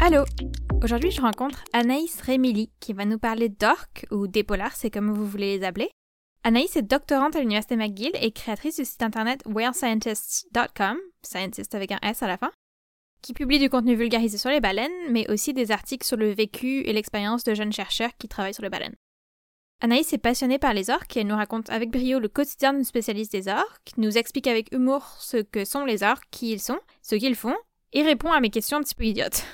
Allô Aujourd'hui, je rencontre Anaïs Rémili qui va nous parler d'orques ou d'épolars, c'est comme vous voulez les appeler. Anaïs est doctorante à l'Université McGill et créatrice du site internet whalescientists.com, scientist avec un S à la fin, qui publie du contenu vulgarisé sur les baleines, mais aussi des articles sur le vécu et l'expérience de jeunes chercheurs qui travaillent sur les baleines. Anaïs est passionnée par les orques et elle nous raconte avec brio le quotidien d'une spécialiste des orques, nous explique avec humour ce que sont les orques, qui ils sont, ce qu'ils font, et répond à mes questions un petit peu idiotes.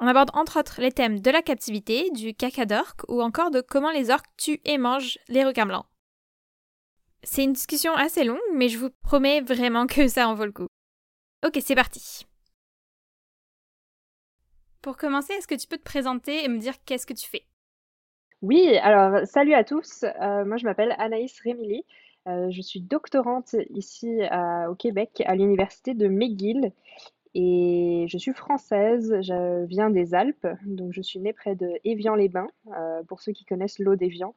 On aborde entre autres les thèmes de la captivité, du caca d'orque ou encore de comment les orques tuent et mangent les requins blancs. C'est une discussion assez longue, mais je vous promets vraiment que ça en vaut le coup. Ok, c'est parti. Pour commencer, est-ce que tu peux te présenter et me dire qu'est-ce que tu fais? Oui, alors salut à tous. Euh, moi, je m'appelle Anaïs Rémili. Euh, je suis doctorante ici au Québec à l'université de McGill et je suis française, je viens des Alpes, donc je suis née près de Évian-les-Bains. Euh, pour ceux qui connaissent l'eau d'Évian,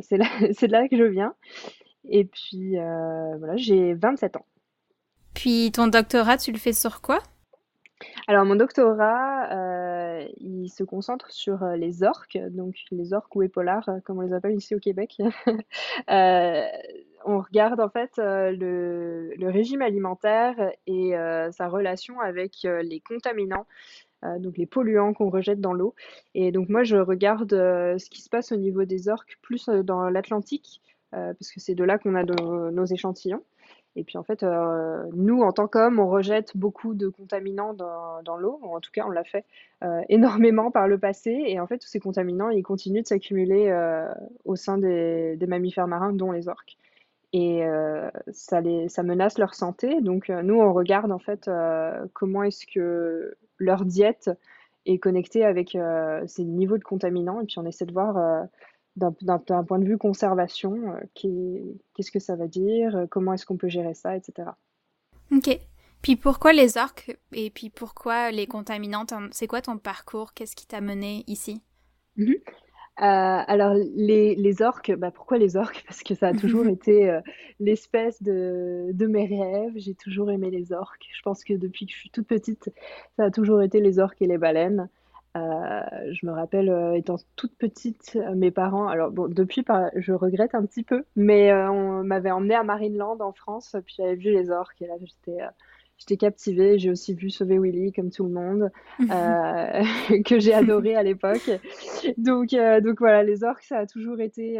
c'est là, de là que je viens. Et puis voilà, j'ai 27 ans. Puis ton doctorat, tu le fais sur quoi? Alors mon doctorat, euh, il se concentre sur euh, les orques, donc les orques ou épaulards, euh, comme on les appelle ici au Québec. on regarde en fait le, régime alimentaire et sa relation avec les contaminants, donc les polluants qu'on rejette dans l'eau. Et donc moi je regarde ce qui se passe au niveau des orques plus dans l'Atlantique, parce que c'est de là qu'on a nos échantillons. Et puis en fait, euh, nous, en tant qu'hommes, on rejette beaucoup de contaminants dans, l'eau. En tout cas, on l'a fait euh, énormément par le passé. Et en fait, tous ces contaminants, ils continuent de s'accumuler euh, au sein des, des, mammifères marins, dont les orques. Et ça, les, ça menace leur santé. Donc nous, on regarde en fait comment est-ce que leur diète est connectée avec ces niveaux de contaminants. Et puis on essaie de voir d'un point de vue conservation, euh, qu'est-ce que ça va dire, euh, comment est-ce qu'on peut gérer ça, etc. Ok. Puis pourquoi les orques et puis pourquoi les contaminants C'est quoi ton parcours? Qu'est-ce qui t'a mené ici? Mhm. euh, alors, les, les orques, bah pourquoi les orques? Parce que ça a toujours été l'espèce de, de, mes rêves. J'ai toujours aimé les orques. Je pense que depuis que je suis toute petite, ça a toujours été les orques et les baleines. Euh, je me rappelle euh, étant toute petite, euh, mes parents, alors bon, depuis, je regrette un petit peu, mais on m'avait emmené à Marineland en France, puis j'avais vu les orques et là j'étais j'étais captivée. J'ai aussi vu Sauver Willy comme tout le monde, que j'ai adoré à l'époque. Donc, donc voilà, les orques, ça a toujours été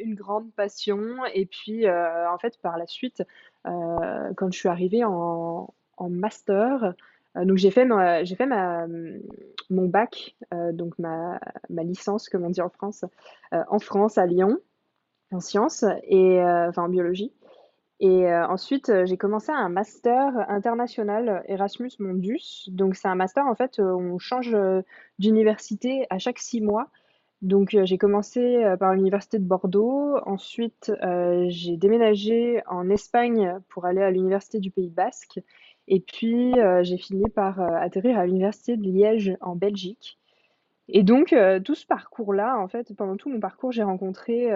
une grande passion. Et puis, en fait, par la suite, quand je suis arrivée en, en master, donc j'ai fait, fait mon bac, euh, donc ma, ma, licence, comme on dit en France, euh, en France, à Lyon, en sciences, et, enfin en biologie. Et ensuite, j'ai commencé un master international Erasmus Mondus. Donc, c'est un master, en fait, on change d'université à chaque six mois. Donc, j'ai commencé par l'université de Bordeaux. Ensuite, j'ai déménagé en Espagne pour aller à l'université du Pays Basque. Et puis, euh, j'ai fini par euh, atterrir à l'université de Liège en Belgique. Et donc, euh, tout ce parcours-là, en fait, pendant tout mon parcours, j'ai rencontré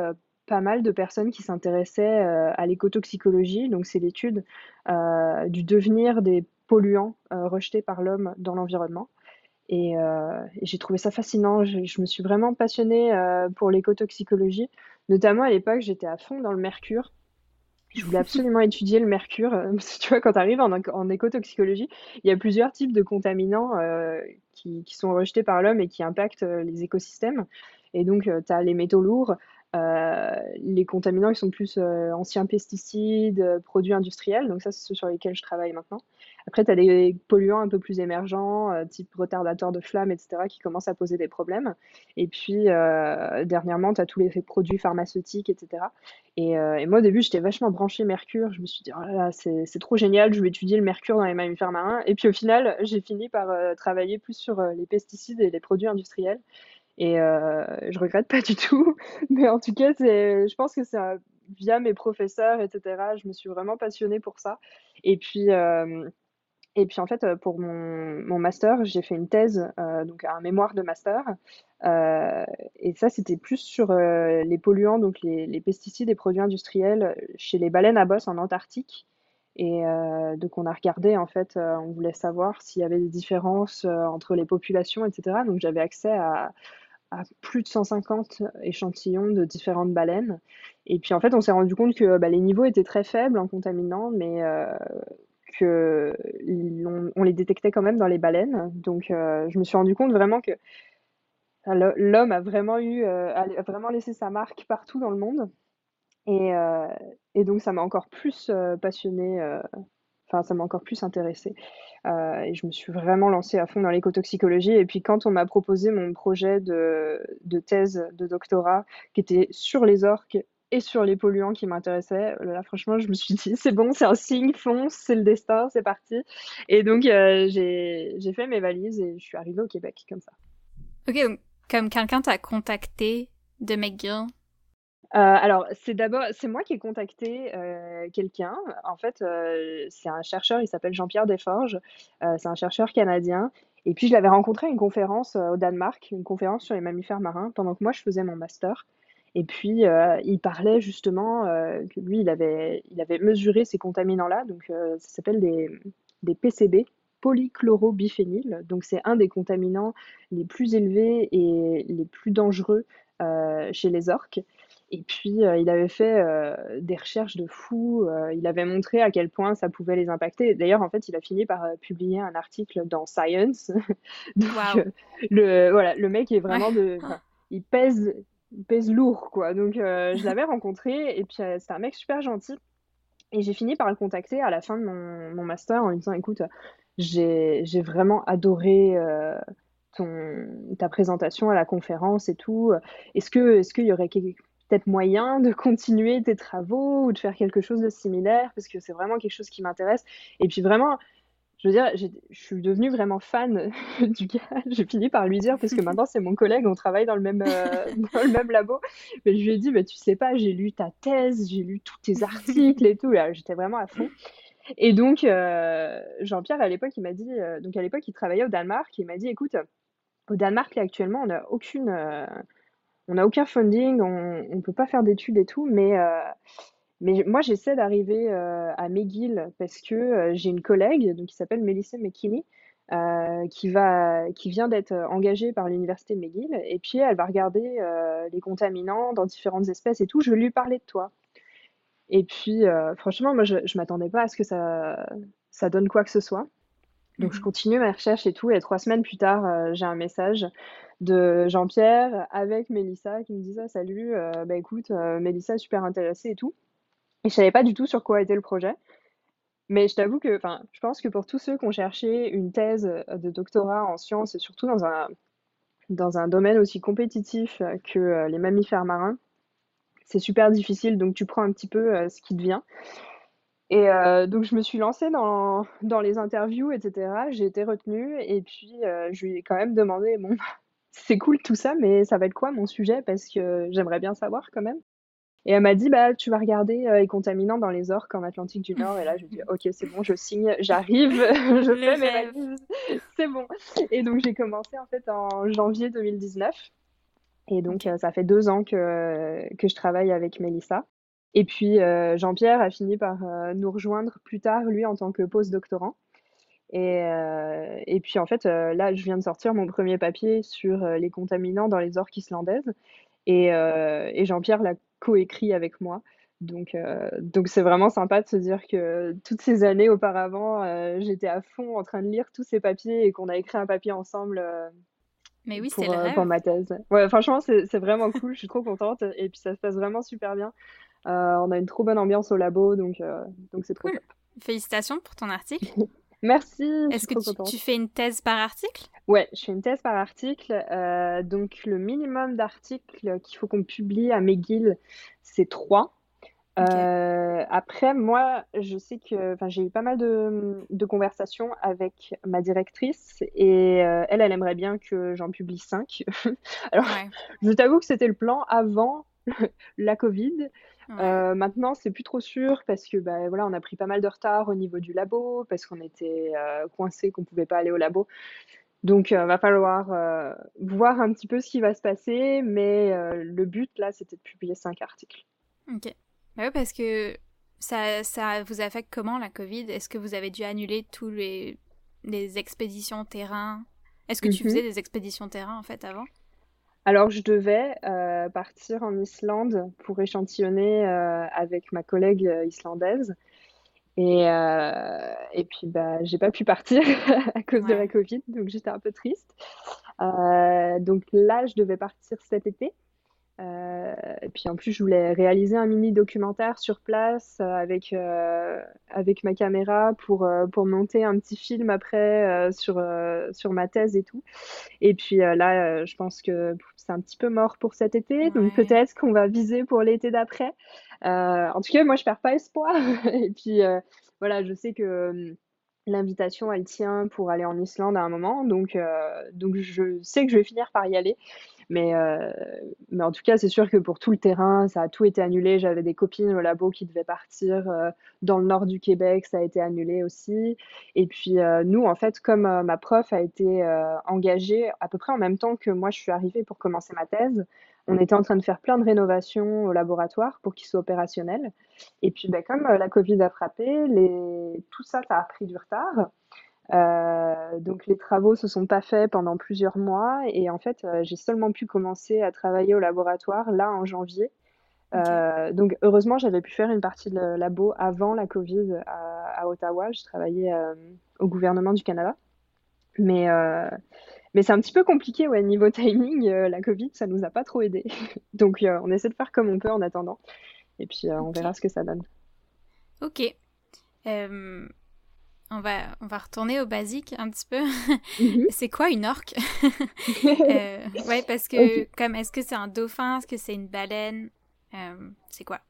pas mal de personnes qui s'intéressaient à l'écotoxicologie. Donc, c'est l'étude du devenir des polluants rejetés par l'homme dans l'environnement. Et, j'ai trouvé ça fascinant. Je, je me suis vraiment passionnée pour l'écotoxicologie. Notamment à l'époque, j'étais à fond dans le mercure. Je voulais absolument étudier le mercure. Parce que tu vois, quand tu arrives en, en, écotoxicologie, il y a plusieurs types de contaminants euh, qui, qui, sont rejetés par l'homme et qui impactent euh, les écosystèmes. Et donc, euh, tu as les métaux lourds, les contaminants qui sont plus anciens pesticides, produits industriels, donc ça c'est ceux sur lesquels je travaille maintenant. Après, tu as des polluants un peu plus émergents, type retardateur de flammes, etc., qui commencent à poser des problèmes. Et puis, dernièrement, tu as tous les produits pharmaceutiques, etc. Et, et moi, au début, j'étais vachement branchée mercure. Je me suis dit, oh là c'est trop génial, je vais étudier le mercure dans les mammifères marins. Et puis, au final, j'ai fini par travailler plus sur les pesticides et les produits industriels. Et euh, je regrette pas du tout. Mais en tout cas, je pense que c'est via mes professeurs, etc. Je me suis vraiment passionnée pour ça. Et puis, euh, Et puis en fait, pour mon, mon master, j'ai fait une thèse, donc un mémoire de master. et ça, c'était plus sur les polluants, donc les, pesticides et produits industriels chez les baleines à bosse en Antarctique. Et donc on a regardé, en fait, on voulait savoir s'il y avait des différences entre les populations, etc. Donc j'avais accès à, à plus de 150 échantillons de différentes baleines. Et puis en fait, on s'est rendu compte que bah, les niveaux étaient très faibles en contaminants, mais que on, les détectait quand même dans les baleines. Donc, euh, je me suis rendu compte vraiment que l'homme a vraiment eu, euh, a vraiment laissé sa marque partout dans le monde. Et, euh, et donc, ça m'a encore plus passionné. Enfin, ça m'a encore plus intéressé. et je me suis vraiment lancée à fond dans l'écotoxicologie. Et puis, quand on m'a proposé mon projet de, de thèse de doctorat qui était sur les orques et sur les polluants qui m'intéressaient. Euh, là, franchement, je me suis dit, c'est bon, c'est un signe, fonce, c'est le destin, c'est parti. Et donc, euh, j'ai fait mes valises et je suis arrivée au Québec comme ça. Ok, donc, comme quelqu'un t'a contacté de McGill? Euh, alors, c'est d'abord, c'est moi qui ai contacté quelqu'un. En fait, c'est un chercheur, il s'appelle Jean-Pierre Desforges. c'est un chercheur canadien. Et puis, je l'avais rencontré à une conférence au Danemark, une conférence sur les mammifères marins, pendant que moi, je faisais mon master. Et puis, euh, il parlait justement euh, que lui, il avait, il avait mesuré ces contaminants-là. Donc, euh, ça s'appelle des, des PCB, polychlorobiphényl. Donc, c'est un des contaminants les plus élevés et les plus dangereux chez les orques. Et puis, il avait fait des recherches de fou. il avait montré à quel point ça pouvait les impacter. D'ailleurs, en fait, il a fini par publier un article dans Science. Donc, le, voilà, le mec est vraiment de. Il pèse pèse lourd, quoi. Donc, euh, je l'avais rencontré et puis euh, c'était un mec super gentil. Et j'ai fini par le contacter à la fin de mon, mon master en lui disant Écoute, j'ai vraiment adoré euh, ton, ta présentation à la conférence et tout. Est-ce qu'il est qu'il y aurait peut-être moyen de continuer tes travaux ou de faire quelque chose de similaire? Parce que c'est vraiment quelque chose qui m'intéresse. Et puis, vraiment, je veux dire, je suis devenue vraiment fan du gars. J'ai fini par lui dire, parce que maintenant c'est mon collègue, on travaille dans le même, euh, dans le même labo. Mais je lui ai dit, tu sais pas, j'ai lu ta thèse, j'ai lu tous tes articles et tout. J'étais vraiment à fond. Et donc, euh, Jean-Pierre, à l'époque, il m'a dit, euh, donc à l'époque, il travaillait au Danemark, il m'a dit, écoute, au Danemark, là, actuellement, on n'a aucune, on n'a aucun funding, on ne peut pas faire d'études et tout, mais mais moi, j'essaie d'arriver euh, à McGill parce que euh, j'ai une collègue donc, qui s'appelle Melissa McKinney, euh, qui, va, qui vient d'être engagée par l'université McGill. Et puis, elle va regarder les contaminants dans différentes espèces et tout. Je vais lui parler de toi. Et puis, franchement, moi, je ne m'attendais pas à ce que ça, ça donne quoi que ce soit. Donc, je mmh continue mes recherches et tout. Et trois semaines plus tard, j'ai un message de Jean-Pierre avec Mélissa qui me dit ça, salut, bah écoute, Mélissa est super intéressée et tout. Et je savais pas du tout sur quoi était le projet. Mais je t'avoue que, enfin, je pense que pour tous ceux qui ont cherché une thèse euh, de doctorat en sciences, surtout dans un, dans un domaine aussi compétitif euh, que euh, les mammifères marins, c'est super difficile. Donc, tu prends un petit peu ce qui te vient. Et donc, je me suis lancée dans, dans les interviews, etc. J'ai été retenue. Et puis, je lui ai quand même demandé, bon, c'est cool tout ça, mais ça va être quoi mon sujet? Parce que j'aimerais bien savoir quand même. Et elle m'a dit, bah, tu vas regarder euh, les contaminants dans les orques en Atlantique du Nord. Et là, je dis, ok, c'est bon, je signe, j'arrive, je fais mes valises, c'est bon. Et donc, j'ai commencé en fait en janvier 2019. Et donc, euh, ça fait deux ans que, que je travaille avec Mélissa. Et puis, euh, Jean-Pierre a fini par nous rejoindre plus tard, lui, en tant que post-doctorant. Et, et, puis, en fait, là, je viens de sortir mon premier papier sur les contaminants dans les orques islandaises. Et, et Jean-Pierre l'a coécrit avec moi. Donc, euh, donc c'est vraiment sympa de se dire que toutes ces années auparavant, euh, j'étais à fond en train de lire tous ces papiers et qu'on a écrit un papier ensemble. Euh, Mais oui, pour, le pour ma thèse. Ouais, franchement, c'est vraiment cool. Je suis trop contente et puis ça se passe vraiment super bien. on a une trop bonne ambiance au labo, donc donc c'est trop cool. Félicitations pour ton article. Merci. Est-ce que tu, fais une thèse par article? Ouais, je fais une thèse par article. Euh, donc, le minimum d'articles qu'il faut qu'on publie à McGill, c'est trois. Euh, après, moi, je sais que j'ai eu pas mal de, de, conversations avec ma directrice et euh, elle, elle aimerait bien que j'en publie cinq. Alors, je t'avoue que c'était le plan avant la Covid. Euh, maintenant, c'est plus trop sûr parce que bah, voilà, on a pris pas mal de retard au niveau du labo parce qu'on était euh, coincé, qu'on pouvait pas aller au labo. Donc, euh, va falloir euh, voir un petit peu ce qui va se passer, mais le but là, c'était de publier cinq articles. Ok. Bah oui, parce que ça, ça vous affecte comment la Covid? Est-ce que vous avez dû annuler tous les, les expéditions terrain? Est-ce que tu Mhm. faisais des expéditions terrain en fait avant? Alors, je devais euh, partir en Islande pour échantillonner euh, avec ma collègue euh, islandaise. Et, euh, et puis, bah, j'ai pas pu partir à cause de la. Covid, donc j'étais un peu triste. Donc là, je devais partir cet été. Euh, et puis en plus, je voulais réaliser un mini documentaire sur place euh, avec, euh, avec ma caméra pour, pour monter un petit film après euh, sur, sur ma thèse et tout. Et puis là, je pense que c'est un petit peu mort pour cet été, donc peut-être qu'on va viser pour l'été d'après. En tout cas, moi, je perds pas espoir. Et puis voilà, je sais que euh, l'invitation, elle tient pour aller en Islande à un moment, donc, donc je sais que je vais finir par y aller. Mais, euh, mais en tout cas, c'est sûr que pour tout le terrain, ça a tout été annulé. J'avais des copines au labo qui devaient partir euh, dans le nord du Québec, ça a été annulé aussi. Et puis euh, nous, en fait, comme ma prof a été engagée à peu près en même temps que moi, je suis arrivée pour commencer ma thèse, on était en train de faire plein de rénovations au laboratoire pour qu'il soit opérationnel. Et puis, ben, comme la Covid a frappé, tout ça, ça a pris du retard. Euh, donc les travaux se sont pas faits pendant plusieurs mois et en fait euh, j'ai seulement pu commencer à travailler au laboratoire là en janvier. Euh, donc heureusement j'avais pu faire une partie de labo avant la Covid à, à Ottawa. Je travaillais au gouvernement du Canada. Mais, mais c'est un petit peu compliqué ouais, niveau timing. la Covid ça nous a pas trop aidé. Donc on essaie de faire comme on peut en attendant et puis on verra ce que ça donne. Ok. Euh, on va, on va retourner au basique un petit peu. Mhm. C'est quoi une orque? Euh, Ouais, parce que comme est-ce que c'est un dauphin, est-ce que c'est une baleine? Euh, C'est quoi?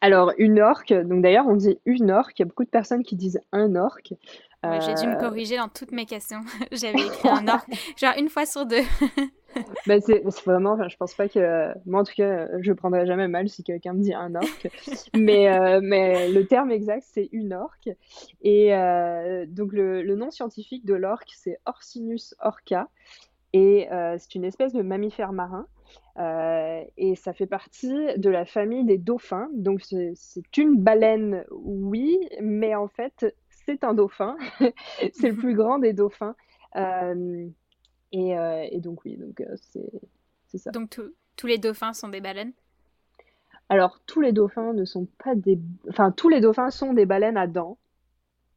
Alors, une orque, donc d'ailleurs on dit une orque, il y a beaucoup de personnes qui disent un orque. J'ai dû me Euh, corriger dans toutes mes questions. J'avais écrit un orque, genre une fois sur deux. Bah, c'est vraiment, je pense pas que, moi en tout cas, je prendrais jamais mal si quelqu'un me dit un orque, mais, euh, mais le terme exact c'est une orque. Et euh, donc le, nom scientifique de l'orque c'est Orcinus orca, et euh, c'est une espèce de mammifère marin. Et ça fait partie de la famille des dauphins. Donc c'est une baleine, oui, mais en fait c'est un dauphin. C'est le plus grand des dauphins. Euh, et, et donc oui, donc euh, c'est ça. Donc tous les dauphins sont des baleines? Alors tous les dauphins ne sont pas des, enfin tous les dauphins sont des baleines à dents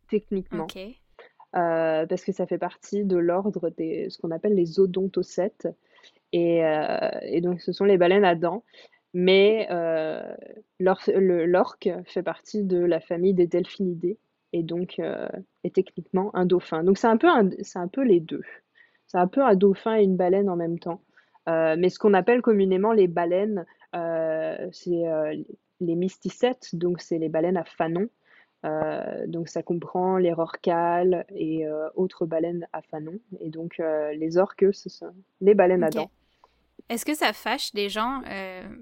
techniquement, Ok. euh, parce que ça fait partie de l'ordre des ce qu'on appelle les odontocètes. Et, euh, et donc ce sont les baleines à dents. Mais euh, l'orque fait partie de la famille des delphinidés et donc est techniquement un dauphin. Donc c'est un peu un- c'est un peu les deux. C'est un peu un dauphin et une baleine en même temps. Euh, mais ce qu'on appelle communément les baleines, euh, c'est euh, les mysticètes, donc c'est les baleines à fanon. Euh, donc ça comprend les rorquals et autres baleines à fanon. Et donc les orques, eux, ce sont les baleines à Ok. dents. Est-ce que ça fâche des gens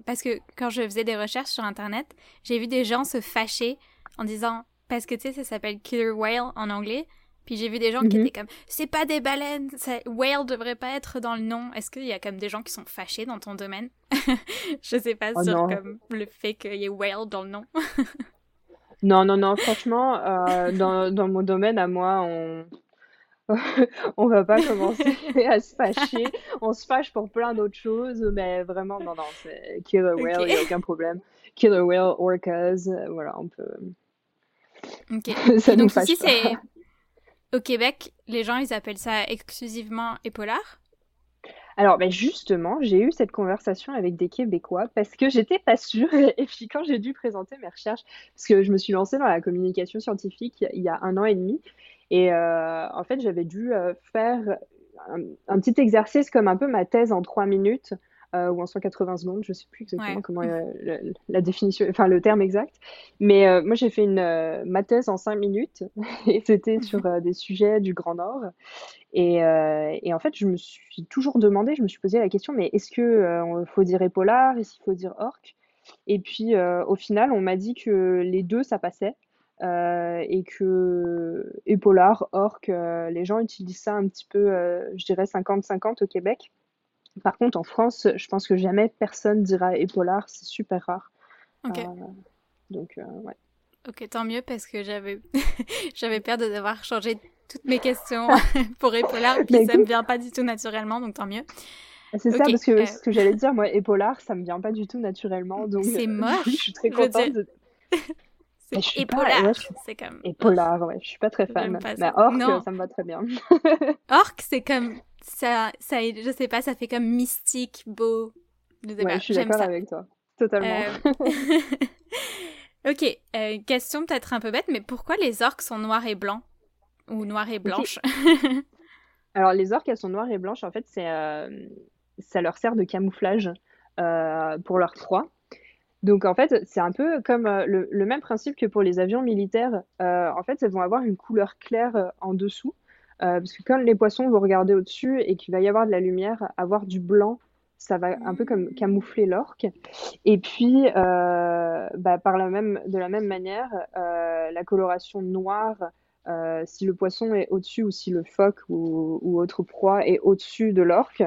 Parce que quand je faisais des recherches sur Internet, j'ai vu des gens se fâcher en disant parce que tu sais ça s'appelle killer whale en anglais. Puis j'ai vu des gens qui Mhm. étaient comme c'est pas des baleines, ça, whale devrait pas être dans le nom. Est-ce qu'il y a comme des gens qui sont fâchés dans ton domaine? Je sais pas Oh sur non. comme le fait qu'il y ait whale dans le nom. Non, non, non, franchement, euh, dans, dans mon domaine à moi, on on va pas commencer à se fâcher. On se fâche pour plein d'autres choses, mais vraiment, non, non, c'est killer whale, il n'y a aucun problème. Killer whale, orcas, euh, voilà, on peut... Ok. Ça Et nous donc fâche ici c'est au Québec, les gens ils appellent ça exclusivement épaulard. Alors, ben justement, j'ai eu cette conversation avec des Québécois parce que j'étais pas sûre. Et puis, quand j'ai dû présenter mes recherches, parce que je me suis lancée dans la communication scientifique il y a un an et demi, et euh, en fait, j'avais dû euh, faire un petit exercice comme un peu ma thèse en trois minutes euh, ou en 180 secondes, je sais plus exactement Ouais. comment euh, le- la définition, enfin le terme exact. Mais euh, moi, j'ai fait une euh, ma thèse en cinq minutes et c'était sur euh, des sujets du Grand Nord. Et, et en fait, je me suis toujours demandé, je me suis posé la question, mais est-ce euh, faut dire épaulard, est-ce qu'il faut dire orque? Et puis, au final, on m'a dit que les deux, ça passait. et que épaulard, orque, les gens utilisent ça un petit peu, je dirais 50-50 au Québec. Par contre, en France, je pense que jamais personne dira épaulard, c'est super rare. Ok. donc, ouais. Ok, tant mieux parce que j'avais j'avais peur de devoir changer toutes mes questions pour épaulard, puis ça me vient pas du tout naturellement, donc tant mieux. C'est ça, parce que euh, ce que j'allais dire, moi, épaulard, ça me vient pas du tout naturellement, donc c'est moche. je suis très contente. De... c'est épaulard, c'est comme. Épaulard, ouais, je suis pas très fan. Mais orque, ça me va très bien. orque, c'est comme ça, ça, je sais pas, ça fait comme mystique, beau. Je, ouais, je suis d'accord avec toi, totalement. Euh, ok, euh, question peut-être un peu bête, mais pourquoi les orques sont noirs et blancs? Ou noirs et blanches? Alors les orques, elles sont noires et blanches. En fait, c'est ça leur sert de camouflage euh, pour leur proie. Donc en fait, c'est un peu comme euh, le, même principe que pour les avions militaires. Euh, en fait, elles vont avoir une couleur claire en dessous. Parce que quand les poissons vont regarder au-dessus et qu'il va y avoir de la lumière, avoir du blanc, ça va un peu comme camoufler l'orque. Et puis, bah, par la même, de la même manière, la coloration noire euh, si le poisson est au-dessus ou si le phoque ou, autre proie est au-dessus de l'orque,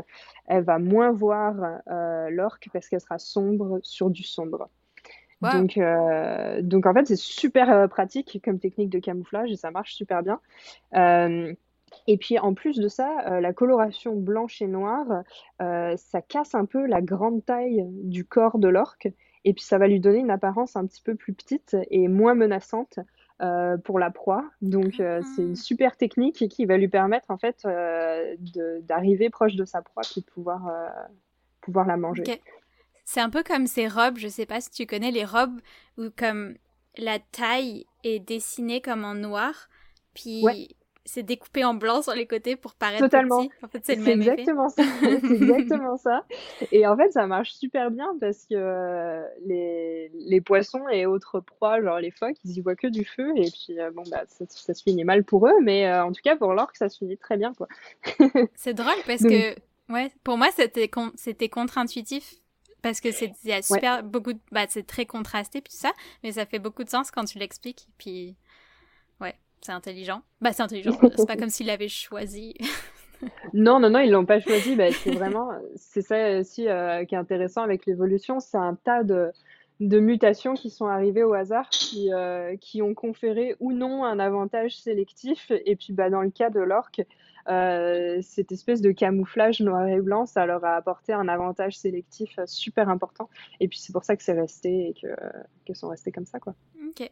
elle va moins voir euh, l'orque parce qu'elle sera sombre sur du sombre. Donc, euh, donc en fait, c'est super pratique comme technique de camouflage et ça marche super bien. Et puis en plus de ça, la coloration blanche et noire, ça casse un peu la grande taille du corps de l'orque et puis ça va lui donner une apparence un petit peu plus petite et moins menaçante euh, pour la proie. Donc euh, c'est une ah. super technique qui va lui permettre en fait euh, d'arriver proche de sa proie et de pouvoir, pouvoir la manger. C'est un peu comme ces robes, je sais pas si tu connais les robes où comme la taille est dessinée comme en noir, puis c'est découpé en blanc sur les côtés pour paraître Totalement. petit. En fait, c'est le même exactement ça. c'est exactement ça. Et en fait, ça marche super bien parce que euh, les, les, poissons et autres proies, genre les phoques, ils y voient que du feu. Et puis, euh, bon, bah, ça, se finit mal pour eux. Mais euh, en tout cas, pour l'orque, ça se finit très bien, quoi. c'est drôle parce que, ouais, pour moi, c'était c'était contre-intuitif parce que c'est super beaucoup bah c'est très contrasté puis ça mais ça fait beaucoup de sens quand tu l'expliques puis c'est intelligent. Bah, c'est intelligent. c'est pas comme s'il l'avait choisi. non, non, non, ils l'ont pas choisi. Bah, c'est vraiment, c'est ça aussi euh, qui est intéressant avec l'évolution. C'est un tas de, de, mutations qui sont arrivées au hasard, qui, euh, qui ont conféré ou non un avantage sélectif. Et puis, bah, dans le cas de l'orque, euh, cette espèce de camouflage noir et blanc, ça leur a apporté un avantage sélectif super important. Et puis, c'est pour ça que c'est resté et que, qu'elles sont restées comme ça, quoi. Ok.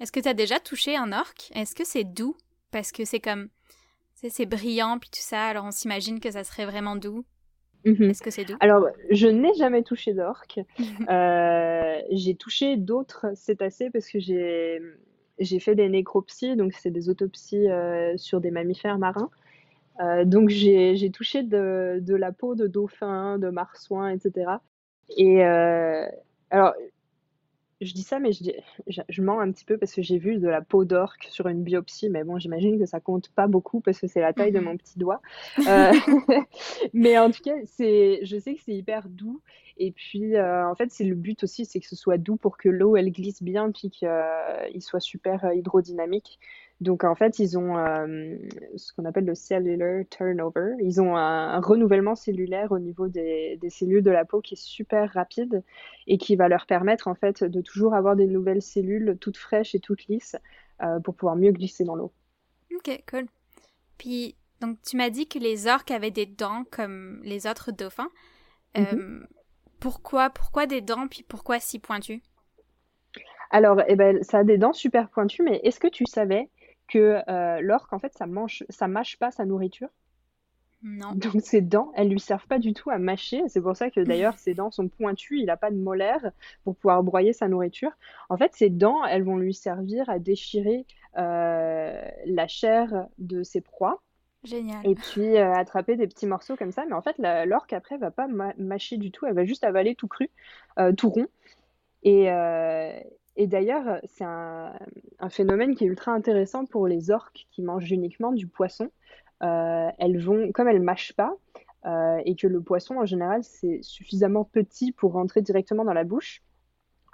Est-ce que tu as déjà touché un orque? Est-ce que c'est doux? Parce que c'est comme. C'est brillant, puis tout ça, alors on s'imagine que ça serait vraiment doux. Mhm. Est-ce que c'est doux? Alors, je n'ai jamais touché d'orque. Euh, j'ai touché d'autres cétacés parce que j'ai j'ai fait des nécropsies, donc c'est des autopsies euh, sur des mammifères marins. Euh, donc j'ai touché de, de, la peau de dauphin, de marsouin, etc. Et alors je dis ça, mais je, dis, je, mens un petit peu parce que j'ai vu de la peau d'orque sur une biopsie, mais bon, j'imagine que ça compte pas beaucoup parce que c'est la taille de mhm. mon petit doigt. Euh, mais en tout cas, c'est, je sais que c'est hyper doux. Et puis, euh, en fait, c'est le but aussi, c'est que ce soit doux pour que l'eau, elle glisse bien, puis qu'il euh, soit super hydrodynamique. Donc en fait, ils ont euh, ce qu'on appelle le cellular turnover. Ils ont un, renouvellement cellulaire au niveau des, cellules de la peau qui est super rapide et qui va leur permettre en fait de toujours avoir des nouvelles cellules toutes fraîches et toutes lisses euh, pour pouvoir mieux glisser dans l'eau. Ok, cool. Puis donc tu m'as dit que les orques avaient des dents comme les autres dauphins. Euh, mm-hmm. pourquoi, pourquoi des dents puis pourquoi si pointues? Alors, eh ben, ça a des dents super pointues, mais est-ce que tu savais que euh, l'orque, en fait, ça mange, ça mâche pas sa nourriture. Non. Donc ses dents, elles lui servent pas du tout à mâcher. C'est pour ça que d'ailleurs ses dents sont pointues. Il n'a pas de molaires pour pouvoir broyer sa nourriture. En fait, ses dents, elles vont lui servir à déchirer euh, la chair de ses proies. Génial. Et puis euh, attraper des petits morceaux comme ça. Mais en fait, l'orque après va pas mâcher du tout. Elle va juste avaler tout cru, tout rond. Et, et d'ailleurs, c'est un, phénomène qui est ultra intéressant pour les orques qui mangent uniquement du poisson. Euh, elles vont, comme elles mâchent pas, euh, et que le poisson en général c'est suffisamment petit pour rentrer directement dans la bouche,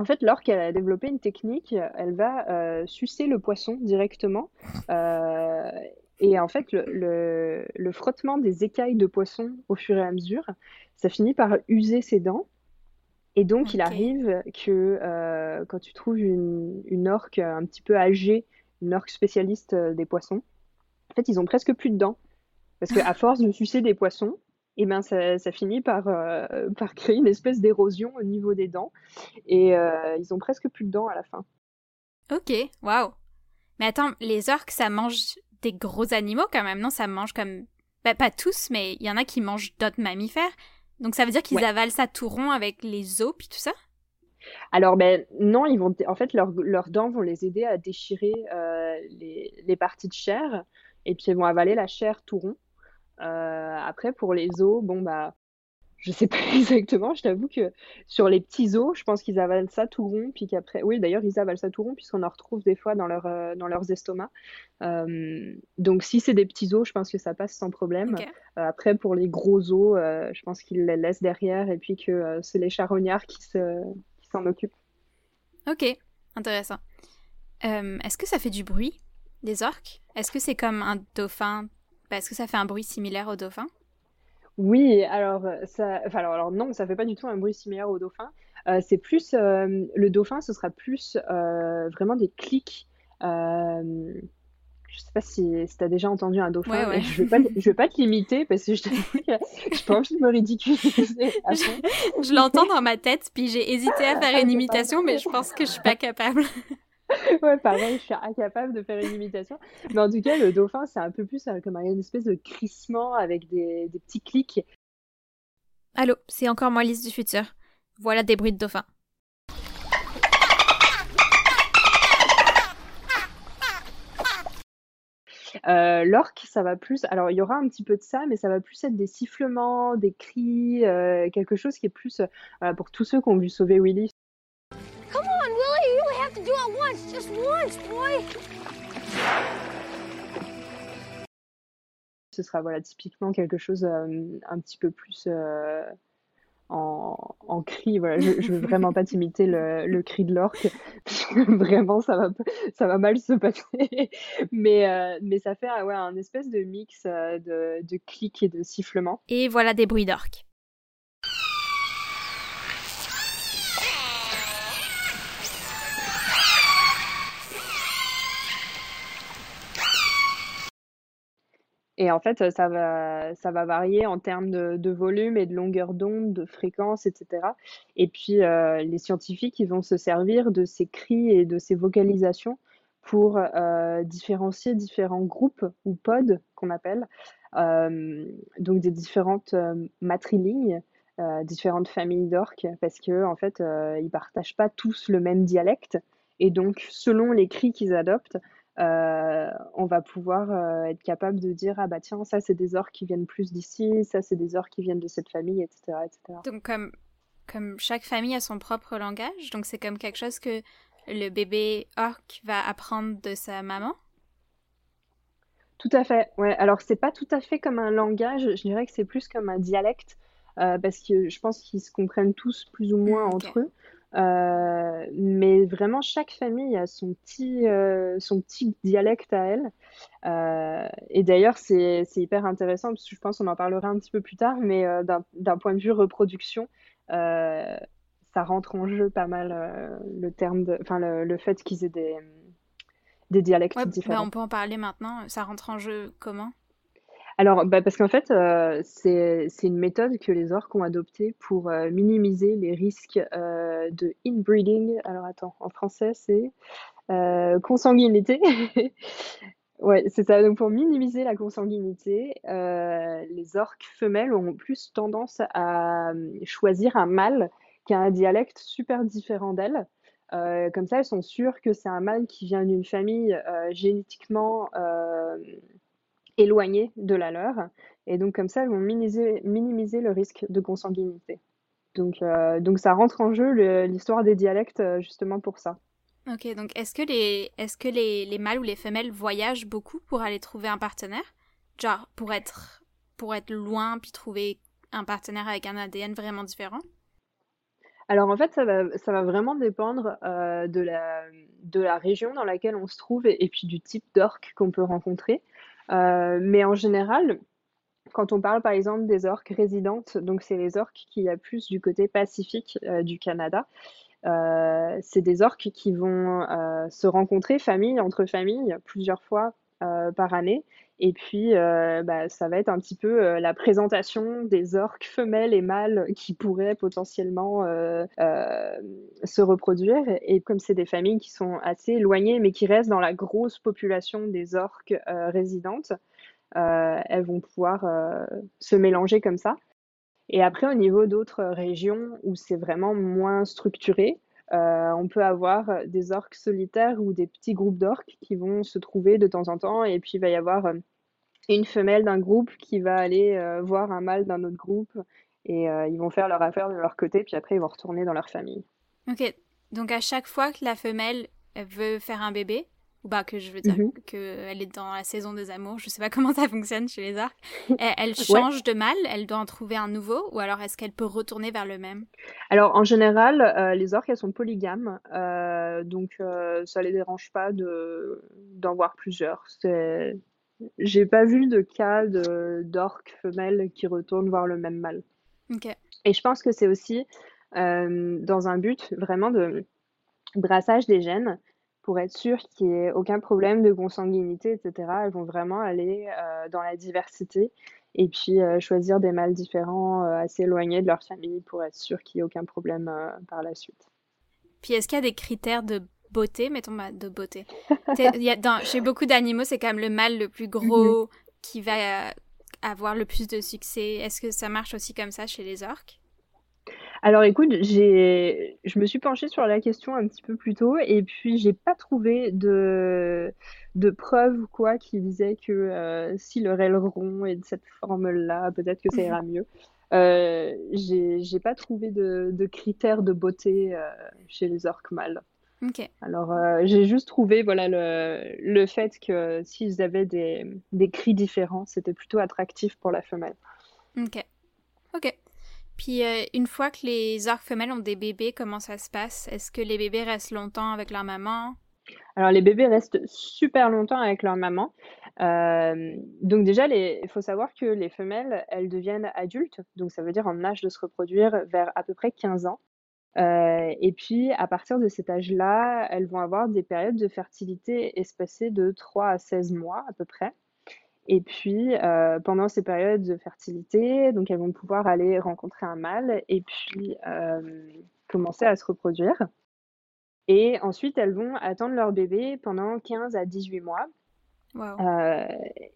En fait, l'orque, a développé une technique, elle va euh, sucer le poisson directement. euh, et en fait, le frottement des écailles de poisson au fur et à mesure, ça finit par user ses dents. Et donc, il arrive que euh, quand tu trouves une, une orque un petit peu âgée, une orque spécialiste euh, des poissons, en fait, ils ont presque plus de dents. Parce qu'à force de sucer des poissons, eh ben, ça, ça finit par, euh, par créer une espèce d'érosion au niveau des dents. Et euh, ils ont presque plus de dents à la fin. Ok, waouh. Mais attends, les orques, ça mange des gros animaux quand même, non? Ça mange comme... Bah, pas tous, mais il y en a qui mangent d'autres mammifères. Donc ça veut dire qu'ils Ouais. avalent ça tout rond avec les os puis tout ça? Alors, ben non, ils vont, en fait, leurs leurs dents vont les aider à déchirer euh, les, les parties de chair. Et puis, ils vont avaler la chair tout rond. Euh, après, pour les os, bon, bah, je sais pas exactement. Je t'avoue que sur les petits os, je pense qu'ils avalent ça tout rond. Puis qu'après, oui, d'ailleurs, ils avalent ça tout rond, puisqu'on en retrouve des fois dans, leur, euh, dans leurs estomacs. Euh, donc, si c'est des petits os, je pense que ça passe sans problème. Euh, après, pour les gros os, je pense qu'ils les laissent derrière et puis que c'est les charognards qui se, qui s'en occupent. Ok, intéressant. Est-ce que ça fait du bruit, des orques? Est-ce que c'est comme un dauphin? Est-ce que ça fait un bruit similaire au dauphin? Oui, alors euh, ça, enfin alors, alors non, ça fait pas du tout un bruit similaire au dauphin. Euh, c'est plus euh, le dauphin, ce sera plus euh, vraiment des clics. Euh, je sais pas si, si tu as déjà entendu un dauphin, Ouais, mais ouais. je vais pas, je vais pas te l'imiter parce que je t'avoue que j'ai pas envie de me ridiculiser à fond. Je l'entends dans ma tête, puis j'ai hésité à faire Ah, une c'est imitation, mais je pense que je suis pas capable. Ouais, pareil, je suis incapable de faire une imitation. Mais en tout cas, le dauphin, c'est un peu plus euh, comme une espèce de crissement avec des, des petits clics. Allô, c'est encore moi, Lise du futur. Voilà des bruits de dauphin. Euh, l'orque, ça va plus. Alors, il y aura un petit peu de ça, mais ça va plus être des sifflements, des cris, euh, quelque chose qui est plus euh, pour tous ceux qui ont vu Sauver Willy. To do it once, just once, boy. Ce sera voilà typiquement quelque chose euh, un petit peu plus euh, en, en cri. Voilà, je, je veux vraiment pas t'imiter le, le cri de l'orque. Vraiment, ça va, ça va mal se passer. Mais, euh, mais ça fait ouais, un espèce de mix euh, de, de clics et de sifflements. Et voilà des bruits d'orques. Et en fait, ça va, varier en termes de, volume et de longueur d'onde, de fréquence, etc. Et puis, euh, les scientifiques, ils vont se servir de ces cris et de ces vocalisations pour euh, différencier différents groupes ou pods qu'on appelle, euh, donc des différentes matrilignes, différentes familles d'orques, parce que en fait, ils partagent pas tous le même dialecte. Et donc, selon les cris qu'ils adoptent, euh, on va pouvoir euh, être capable de dire ah bah tiens ça c'est des orques qui viennent plus d'ici, ça c'est des orques qui viennent de cette famille, etc. etc. Donc comme, comme chaque famille a son propre langage, donc c'est comme quelque chose que le bébé orque va apprendre de sa maman? Tout à fait. Ouais. Alors c'est pas tout à fait comme un langage, je dirais que c'est plus comme un dialecte euh, parce que je pense qu'ils se comprennent tous plus ou moins Mm, entre eux. Euh, mais vraiment chaque famille a son petit euh, son petit dialecte à elle. Euh, et d'ailleurs c'est hyper intéressant parce que je pense qu'on en parlera un petit peu plus tard, mais d'un point de vue reproduction. ça rentre en jeu pas mal le terme de, le, le fait qu'ils aient des, des dialectes Ouais, bah différents. on peut en parler maintenant. Ça rentre en jeu comment? Alors, bah, parce qu'en fait, euh, c'est une méthode que les orques ont adoptée pour euh, minimiser les risques euh, de inbreeding. Alors, attends, en français, c'est consanguinité. Ouais, c'est ça. Donc, pour minimiser la consanguinité, les orques femelles ont plus tendance à choisir un mâle qui a un dialecte super différent d'elles. Comme ça, elles sont sûres que c'est un mâle qui vient d'une famille génétiquement éloignée de la leur. Et donc, comme ça, elles vont minimiser, minimiser le risque de consanguinité. Donc, euh, donc ça rentre en jeu l'histoire des dialectes euh, justement pour ça. Ok, donc est-ce que les est-ce que les, les mâles ou les femelles voyagent beaucoup pour aller trouver un partenaire? Genre pour être pour être loin puis trouver un partenaire avec un ADN vraiment différent? Alors en fait, ça va ça va vraiment dépendre, heu, de la de la région dans laquelle on se trouve et et puis du type d'orque qu'on peut rencontrer. Heu, mais en général, quand on parle par exemple des orques résidentes, donc c'est les orques qu'il y a plus du côté pacifique, heu, du Canada. Heu, c'est des orques qui vont, se rencontrer famille entre familles plusieurs fois, par année et puis, heu, bah, ça va être un petit peu, heu, la présentation des orques femelles et mâles qui pourraient potentiellement, heu, hem, se reproduire. Et comme c'est des familles qui sont assez éloignées, mais qui restent dans la grosse population des orques, résidentes, elles vont pouvoir, se mélanger comme ça. Et après au niveau d'autres régions où c'est vraiment moins structuré, heu, on peut avoir, des orques solitaires ou des petits groupes d'orques qui vont se trouver de temps en temps et puis il va y avoir, hem, une femelle d'un groupe qui va aller, voir un mâle d'un autre groupe et ils vont faire leur affaire de leur côté, puis après ils vont retourner dans leur famille. OK. Donc à chaque fois que la femelle elle veut faire un bébé, bah que je veux dire Mmh qu'elle est dans la saison des amours, je sais pas comment ça fonctionne chez les orques, elle, elle change de mâle, elle doit en trouver un nouveau, ou alors est-ce qu'elle peut retourner vers le même? Alors en général, heu, les orques, elles sont polygames, heu, donc heu, ça les dérange pas de d'en voir plusieurs. C'est j'ai pas vu de cas de d'orques femelles qui retournent voir le même mâle. Ok. et je pense que c'est aussi, hem, dans un but vraiment de brassage des gènes pour être sûr qu'il y ait aucun problème de consanguinité et cetera. Elles vont vraiment aller, heu, dans la diversité et puis, heu, choisir des mâles différents, heu, assez éloignés de leur famille pour être sûr qu'il y ait aucun problème, par la suite. Puis est-ce qu'il y a des critères de beauté, mettons de beauté? T'sais, il y a dans, Chez beaucoup d'animaux, c'est quand même le mâle le plus gros qui va euh, avoir le plus de succès. Est-ce que ça marche aussi comme ça chez les orques? Alors écoute, j'ai je me suis penchée sur la question un petit peu plus tôt et puis j'ai pas trouvé de de preuves ou quoi qui disaient que, heu, si leur aileron est de cette forme-là, peut-être que ça ira mieux. Heu, j'ai j'ai pas trouvé de de critères de beauté, heu, chez les orques mâles. Ok. Alors, heu, j'ai juste trouvé, voilà, le le fait que s'ils avaient des des cris différents, c'était plutôt attractif pour la femelle. Ok. Ok. Puis euh, une fois que les orques femelles ont des bébés, comment ça se passe? Est-ce que les bébés restent longtemps avec leur maman? Alors les bébés restent super longtemps avec leur maman. Hem, donc déjà il faut savoir que les femelles, elles deviennent adultes, donc ça veut dire en âge de se reproduire vers à peu près 15 ans. Heu et puis à partir de cet âge-là, elles vont avoir des périodes de fertilité espacées de 3 à 16 mois à peu près et puis, heu, pendant ces périodes de fertilité, donc elles vont pouvoir aller rencontrer un mâle et puis, hem, commencer à se reproduire et ensuite elles vont attendre leur bébé pendant 15 à 18 mois Wow. Heu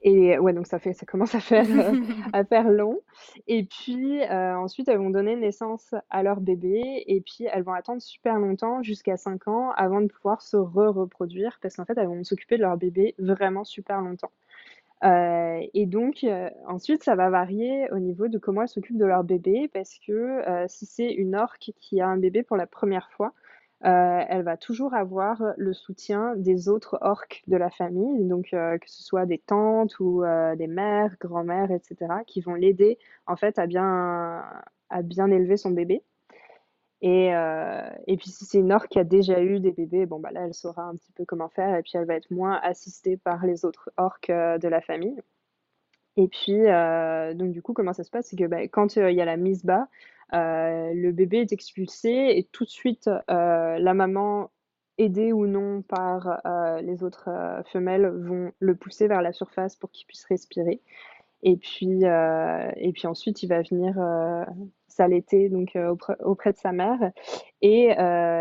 et ouais, donc ça fait ça commence à faire, à faire long et puis, ensuite, elles vont donner naissance à leur bébé et puis elles vont attendre super longtemps, jusqu'à 5 ans, avant de pouvoir se re-reproduire parce qu'en fait, elles vont s'occuper de leur bébé vraiment super longtemps. Heu et donc, heu, ensuite, ça va varier au niveau de comment elles s'occupent de leur bébé parce que, heu, si c'est une orque qui a un bébé pour la première fois, elle va toujours avoir le soutien des autres orques de la famille, donc que ce soit des tantes ou des mères, grand-mères et cetera, qui vont l'aider, en fait, à bien à bien élever son bébé et heu et puis si c'est une orque qui a déjà eu des bébés, bon, bah, là, elle saura un petit peu comment faire et puis elle va être moins assistée par les autres orques, heu, de la famille et puis, heu, donc du coup, comment ça se passe? C'est que, bah, quand, il y a la mise bas, le bébé est expulsé et tout de suite, la maman, aidée ou non par, les autres, femelles, vont le pousser vers la surface pour qu'il puisse respirer et puis, heu et puis ensuite, il va venir, heu, s'allaiter donc, heu, auprès de sa mère et heu,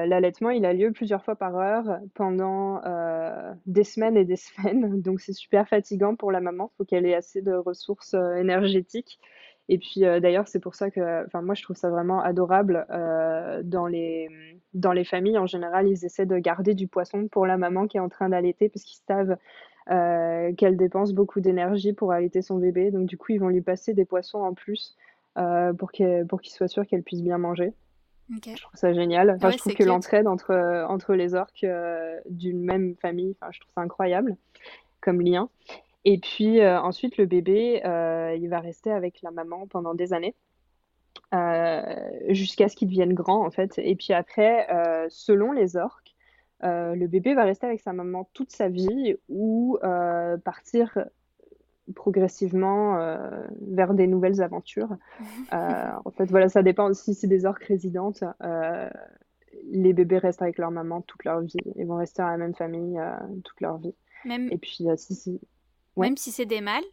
l'allaitement, il a lieu plusieurs fois par heure pendant, heu, des semaines et des semaines. Donc c'est super fatigant pour la maman. Faut qu'elle ait assez de ressources, énergétiques et puis, d'ailleurs, c'est pour ça que enfin moi, je trouve ça vraiment adorable, dans les, dans les familles, en général, ils essaient de garder du poisson pour la maman qui est en train d'allaiter parce qu'ils savent, heu, qu'elle dépense beaucoup d'énergie pour allaiter son bébé. Donc du coup, ils vont lui passer des poissons en plus, heu, pour qu'il soit sûr qu'elle puisse bien manger. Ok. Je trouve ça génial. Enfin, Ouais, je trouve que l'entraide entre, les orques, heu, d'une même famille, enfin, je trouve ça incroyable comme lien et puis, ensuite le bébé, il va rester avec la maman pendant des années jusqu'à ce qu'ils deviennent grands en fait. Et puis après, selon les orques, le bébé va rester avec sa maman toute sa vie ou partir progressivement vers des nouvelles aventures. en fait, voilà, ça dépend. Si c'est des orques résidentes, les bébés restent avec leur maman toute leur vie. Ils vont rester dans la même famille toute leur vie. Même... Et puis, si, si... Même si c'est des mâles?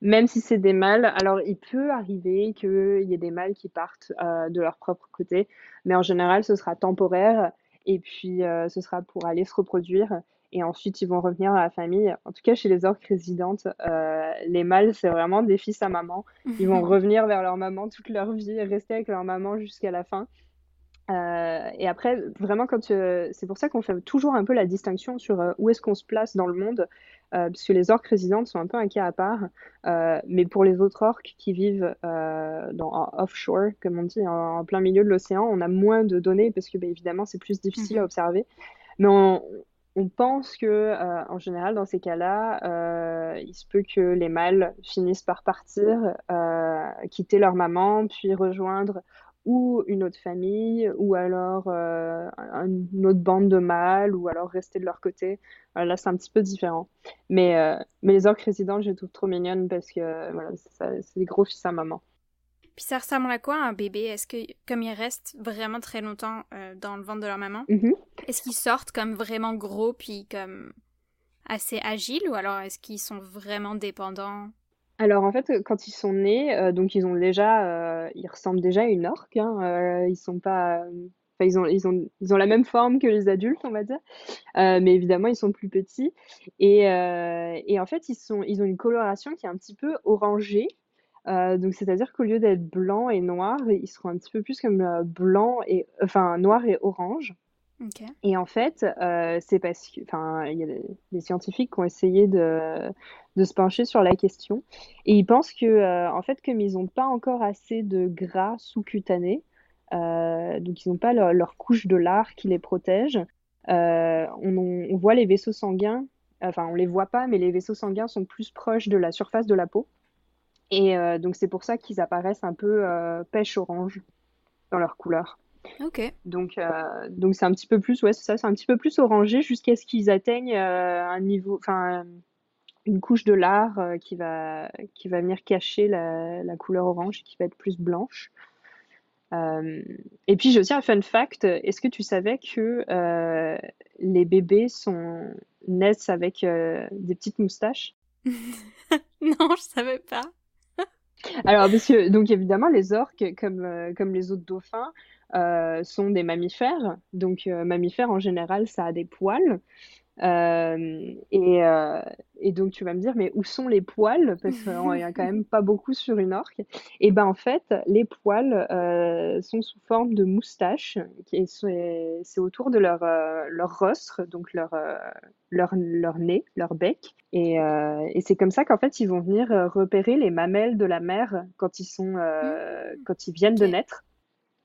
Même si c'est des mâles, alors il peut arriver qu'il y ait des mâles qui partent euh, de leur propre côté, mais en général ce sera temporaire et puis euh, ce sera pour aller se reproduire et ensuite ils vont revenir à la famille. En tout cas chez les orques résidentes, euh, les mâles c'est vraiment des fils à maman. Ils vont revenir vers leur maman toute leur vie et rester avec leur maman jusqu'à la fin. Et après, vraiment, quand c'est pour ça qu'on fait toujours un peu la distinction sur où est-ce qu'on se place dans le monde. Euh, parce que les orques résidentes sont un peu un cas à part. Euh, mais pour les autres orques qui vivent euh, dans, offshore, comme on dit, en, plein milieu de l'océan, on a moins de données parce que, bah, évidemment, c'est plus difficile à mhm. observer. Mais on, on pense que, en général, dans ces cas-là, il se peut que les mâles finissent par partir, quitter leur maman, puis rejoindre ou une autre famille, ou alors euh, une autre bande de mâles, ou alors rester de leur côté. là, c'est un petit peu différent. Mais, euh, mais les orques résidentes, je les trouve trop mignonnes parce que voilà, c'est des gros fils à maman. Puis ça ressemble à quoi un bébé? Est-ce que, comme ils restent vraiment très longtemps euh, dans le ventre de leur maman, mm-hmm. est-ce qu'ils sortent comme vraiment gros, puis comme assez agiles, ou alors est-ce qu'ils sont vraiment dépendants? Alors en fait, quand ils sont nés, euh, donc ils ont déjà, euh, ils ressemblent déjà à une orque. Hein, euh, ils sont pas, enfin ils ont, ils ont, ils ont la même forme que les adultes, on va dire, mais évidemment ils sont plus petits. Et, et en fait, ils sont, ils ont une coloration qui est un petit peu orangée. donc c'est-à-dire qu'au lieu d'être blanc et noir, ils seront un petit peu plus comme blanc et, enfin noir et orange. Et en fait, euh, c'est parce que, enfin, il y a des, scientifiques qui ont essayé de, de, se pencher sur la question, et ils pensent que, euh, en fait, comme ils n'ont pas encore assez de gras sous-cutané, euh, donc ils n'ont pas leur, couche de lard qui les protège, on, on, voit les vaisseaux sanguins, enfin, on les voit pas, mais les vaisseaux sanguins sont plus proches de la surface de la peau, et donc c'est pour ça qu'ils apparaissent un peu pêche orange dans leur couleur. Ok. Donc, euh, donc c'est un petit peu plus, ouais, c'est ça, c'est un petit peu plus orangé jusqu'à ce qu'ils atteignent euh, un niveau, enfin, une couche de lard euh, qui va, qui va venir cacher la, la, couleur orange et qui va être plus blanche. et puis j'ai aussi un fun fact. Est-ce que tu savais que les bébés sont naissent avec des petites moustaches? Non, je savais pas. Alors, parce que, donc évidemment, les orques, comme, comme les autres dauphins, euh, sont des mammifères. Donc, euh, mammifères en général, ça a des poils. Euh, et, et, donc tu vas me dire, mais où sont les poils? Parce qu'il n'y a quand même pas beaucoup sur une orque. Et ben en fait, les poils sont sous forme de moustaches. C'est autour de leur, leur rostre, donc leur, leur, leur nez, leur bec. Et, et c'est comme ça qu'en fait, ils vont venir repérer les mamelles de la mer quand ils, sont, mmh. quand ils viennent de naître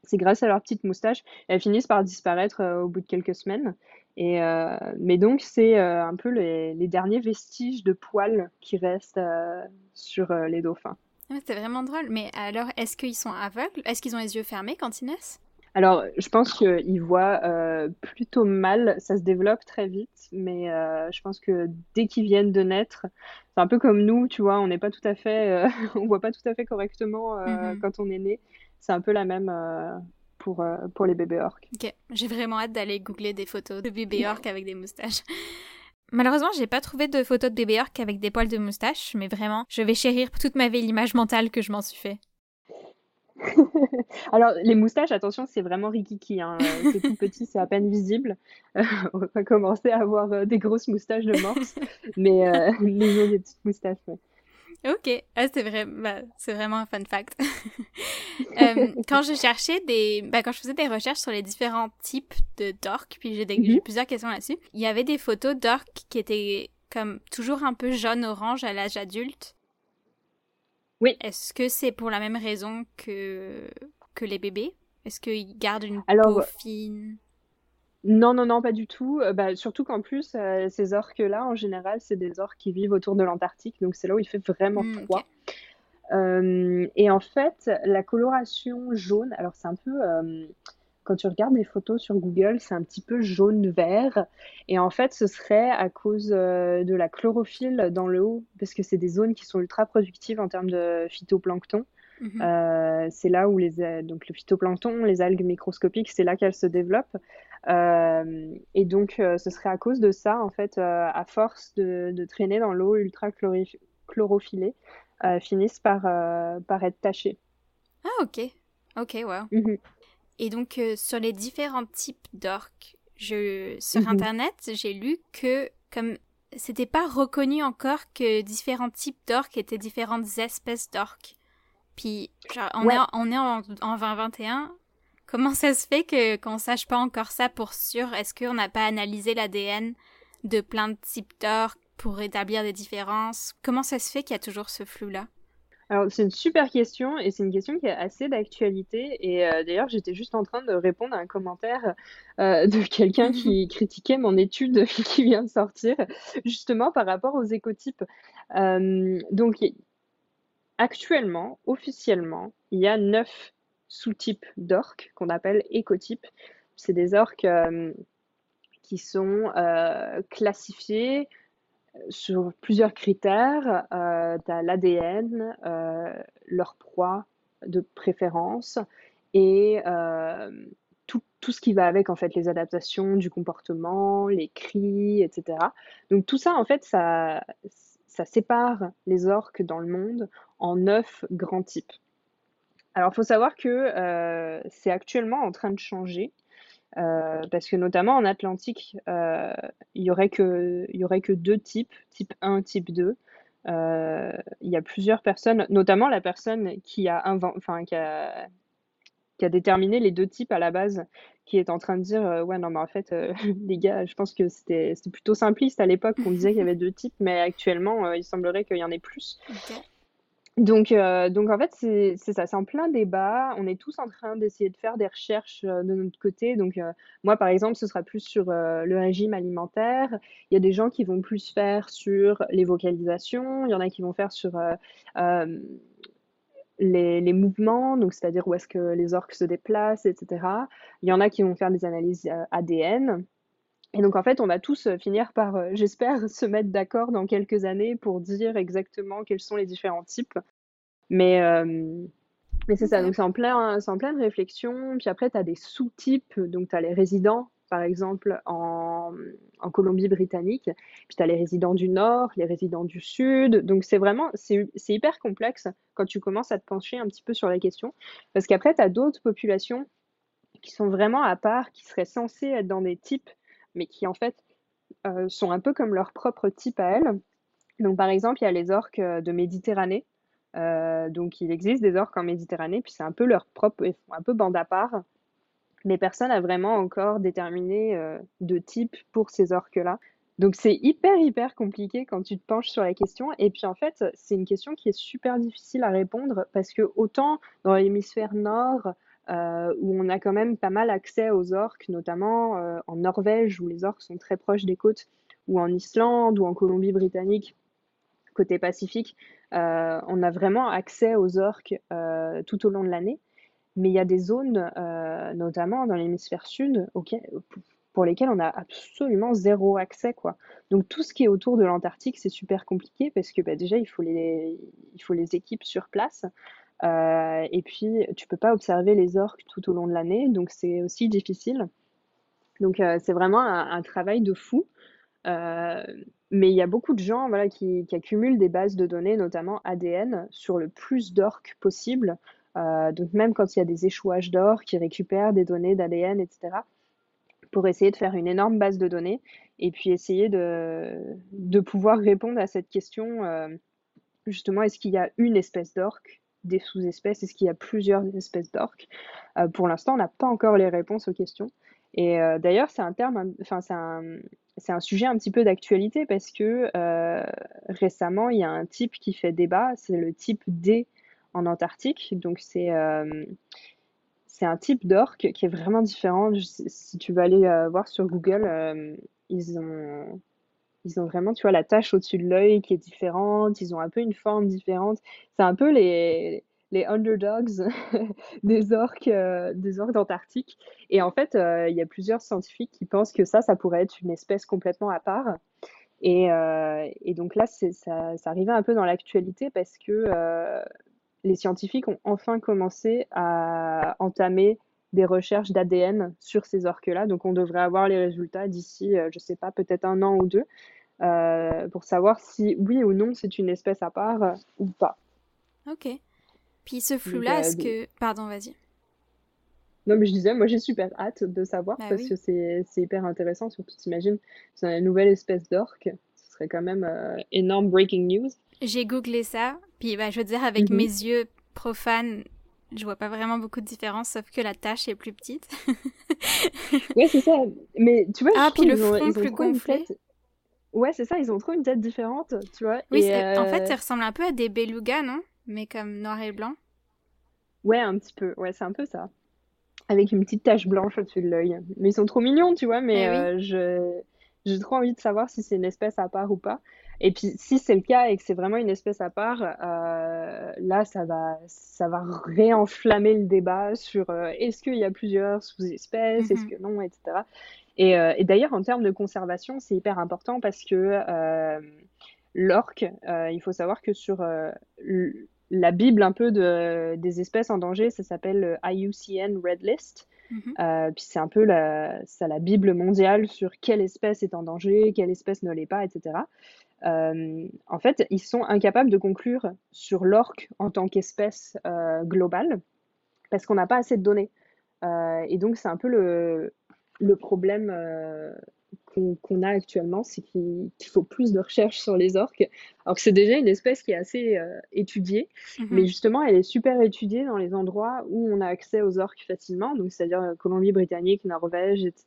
c'est grâce à leurs petites moustaches. Elles finissent par disparaître euh, au bout de quelques semaines. Et, euh, mais donc, c'est euh, un peu les, derniers vestiges de poils qui restent sur les dauphins. c'est vraiment drôle. Mais alors, est-ce qu'ils sont aveugles? Est-ce qu'ils ont les yeux fermés quand ils naissent? Alors, je pense qu'ils voient plutôt mal, ça se développe très vite, mais je pense que dès qu'ils viennent de naître, c'est un peu comme nous, tu vois, on n'est pas tout à fait, on voit pas tout à fait correctement mm-hmm. quand on est né c'est un peu la même euh, pour, euh, pour les bébés orques. Ok, j'ai vraiment hâte d'aller googler des photos de bébés orques avec des moustaches. Malheureusement, j'ai pas trouvé de photos de bébés orques avec des poils de moustache, mais vraiment, je vais chérir toute ma vie l'image mentale que je m'en suis fait. Alors, les moustaches, attention, c'est vraiment rikiki. Hein. Euh, c'est tout petit, c'est à peine visible. on va commencer à avoir des grosses moustaches de morse, mais les ont des petites moustaches. Ok, ah, c'est vrai, bah, c'est vraiment un fun fact. Euh, quand je cherchais des, bah, quand je faisais des recherches sur les différents types de d'orques, puis j'ai mhm. plusieurs questions là-dessus, il y avait des photos d'orques qui étaient comme toujours un peu jaune-orange à l'âge adulte. Oui. Est-ce que c'est pour la même raison que que les bébés? Est-ce qu'ils gardent une Alors, peau fine? Non, non, non, pas du tout. Euh, bah, surtout qu'en plus, euh, ces orques-là, en général, c'est des orques qui vivent autour de l'Antarctique, donc c'est là où il fait vraiment mmh, froid. et en fait, la coloration jaune, alors c'est un peu quand tu regardes des photos sur Google, c'est un petit peu jaune-vert. Et en fait, ce serait à cause euh, de la chlorophylle dans l'eau, parce que c'est des zones qui sont ultra productives en termes de phytoplancton. Mhm. Euh, c'est là où les, euh, donc le phytoplancton, les algues microscopiques, c'est là qu'elles se développent. et donc, ce serait à cause de ça, en fait, à force de, traîner dans l'eau ultra chlorophyllée, finissent par, par être tachées. Ah, ok. Ok, wow. Mhm. Et donc, euh, sur les différents types d'orques, je, sur mhm. Internet, j'ai lu que, comme c'était pas reconnu encore que différents types d'orques étaient différentes espèces d'orques. Puis, genre, on est, en, on est en, 2021. Comment ça se fait que qu'on sache pas encore ça pour sûr? Est-ce qu'on n'a pas analysé l'ADN de plein de types pour établir des différences? Comment ça se fait qu'il y a toujours ce flou-là? Alors, c'est une super question et c'est une question qui est assez d'actualité. Et euh, d'ailleurs, j'étais juste en train de répondre à un commentaire euh, de quelqu'un qui critiquait mon étude qui vient de sortir, justement par rapport aux écotypes. Euh, donc, actuellement, officiellement, il y a neuf sous-types d'orques qu'on appelle écotypes. C'est des orques qui sont classifiés sur plusieurs critères. Euh, tu as l'ADN, euh, leur proie de préférence et euh, tout, tout, ce qui va avec en fait les adaptations du comportement, les cris, etc. Donc tout ça en fait ça, ça sépare les orques dans le monde en neuf grands types. Alors il faut savoir que c'est actuellement en train de changer. Euh, parce que notamment en Atlantique, euh, il n'y aurait, que, deux types, type 1, type 2. Euh, il y a plusieurs personnes, notamment la personne qui a déterminé les deux types à la base, qui est en train de dire ouais non mais en fait les gars je pense que c'était plutôt simpliste à l'époque qu'on disait qu'il y avait deux types mais actuellement il semblerait qu'il y en ait plus donc, euh, donc en fait, c'est ça, c'est en plein débat. On est tous en train d'essayer de faire des recherches euh, de notre côté. Donc, euh, moi, par exemple, ce sera plus sur le régime alimentaire. Il y a des gens qui vont plus faire sur les vocalisations. Il y en a qui vont faire sur les, les mouvements, donc c'est-à-dire où est-ce que les orques se déplacent, etc. Il y en a qui vont faire des analyses ADN. Et donc en fait, on va tous euh, finir par, euh, j'espère, se mettre d'accord dans quelques années pour dire exactement quels sont les différents types. Mais, euh, mais c'est ça, donc c'est en, plein, en pleine réflexion. Puis après, tu as des sous-types, donc tu as les résidents, par exemple, en, en Colombie-Britannique. Puis tu as les résidents du Nord, les résidents du Sud. Donc c'est vraiment, c'est hyper complexe quand tu commences à te pencher un petit peu sur la question. Parce qu'après, tu as d'autres populations qui sont vraiment à part, qui seraient censées être dans des types mais qui en fait euh, sont un peu comme leur propre type à elles. Donc par exemple, il y a les orques euh, de Méditerranée. Euh, donc il existe des orques en Méditerranée, puis c'est un peu leur propre, un peu bande à part. Mais personne n'a vraiment encore déterminé de type pour ces orques-là. Donc c'est hyper hyper compliqué quand tu te penches sur la question. Et puis en fait, c'est une question qui est super difficile à répondre parce que autant dans l'hémisphère nord, euh, où on a quand même pas mal accès aux orques, notamment euh, en Norvège, où les orques sont très proches des côtes, ou en Islande, ou en Colombie-Britannique, côté Pacifique. Euh, on a vraiment accès aux orques tout au long de l'année. Mais il y a des zones, notamment dans l'hémisphère sud, pour lesquelles on a absolument zéro accès. Quoi. Donc tout ce qui est autour de l'Antarctique, c'est super compliqué parce que bah, déjà, il faut, les, il faut les équipes sur place. Euh, et puis, tu peux pas observer les orques tout au long de l'année, donc c'est aussi difficile. Donc, euh, c'est vraiment un, travail de fou. Euh, mais il y a beaucoup de gens voilà, qui, accumulent des bases de données, notamment ADN, sur le plus d'orques possible. Donc, même quand il y a des échouages d'orques, qui récupèrent des données d'ADN, etc., pour essayer de faire une énorme base de données et puis essayer de, de pouvoir répondre à cette question justement, est-ce qu'il y a une espèce d'orque des sous-espèces Est-ce qu'il y a plusieurs espèces d'orques? Euh, Pour l'instant, on n'a pas encore les réponses aux questions. Et euh, d'ailleurs, c'est un terme, enfin, c'est un, un sujet un petit peu d'actualité parce que euh, récemment, il y a un type qui fait débat, c'est le type D en Antarctique. Donc, c'est c'est un type d'orque qui est vraiment différent. Si tu veux aller voir sur Google, ils ont ils ont vraiment, tu vois, la tache au-dessus de l'œil qui est différente, ils ont un peu une forme différente. C'est un peu les, les underdogs des orques, euh, des orques d'Antarctique. Et en fait, euh, il y a plusieurs scientifiques qui pensent que ça, ça pourrait être une espèce complètement à part. Et, euh, et donc là, ça, ça arrivait un peu dans l'actualité parce que les scientifiques ont enfin commencé à entamer des recherches d'ADN sur ces orques-là. Donc on devrait avoir les résultats d'ici, je ne sais pas, peut-être un an ou deux, pour savoir si oui ou non c'est une espèce à part ou pas. Ok. Puis ce flou-là, est-ce que... Pardon, vas-y. Non, mais je disais, moi j'ai super hâte de savoir bah parce que c'est hyper intéressant. Surtout, t'imagines, c'est une nouvelle espèce d'orque. Ce serait quand même euh, énorme breaking news. J'ai googlé ça, puis bah, je veux dire, avec mhm. mes yeux profanes, je vois pas vraiment beaucoup de différence, sauf que la tâche est plus petite. ouais, c'est ça. Mais tu vois, ah, puis le front plus gonflé. Ouais, c'est ça, ils ont trop une tête différente, tu vois. Oui, en fait, euh, ça ressemble un peu à des belugas, non? Mais comme noir et blanc Ouais, un petit peu. Ouais, c'est un peu ça. Avec une petite tache blanche au-dessus de l'œil. Mais ils sont trop mignons, tu vois, mais eh euh, je j'ai trop envie de savoir si c'est une espèce à part ou pas. Et puis, si c'est le cas et que c'est vraiment une espèce à part, euh, là, ça va, ça va réenflammer le débat sur euh, est-ce qu'il y a plusieurs sous-espèces, est-ce mhm. que non, etc. Et, et d'ailleurs, en termes de conservation, c'est hyper important parce que l'orque, il faut savoir que sur la Bible un peu de, des espèces en danger, ça s'appelle le IUCN Red List. Mhm. Euh, puis c'est un peu la, ça, la Bible mondiale sur quelle espèce est en danger, quelle espèce ne l'est pas, etc. Euh, en fait, ils sont incapables de conclure sur l'orque en tant qu'espèce euh, globale parce qu'on n'a pas assez de données. et donc, c'est un peu le problème qu'on a actuellement, c'est qu'il faut plus de recherches sur les orques. Alors que c'est déjà une espèce qui est assez euh, étudiée, mhm. mais justement, elle est super étudiée dans les endroits où on a accès aux orques facilement, donc c'est-à-dire euh, Colombie-Britannique, Norvège, etc.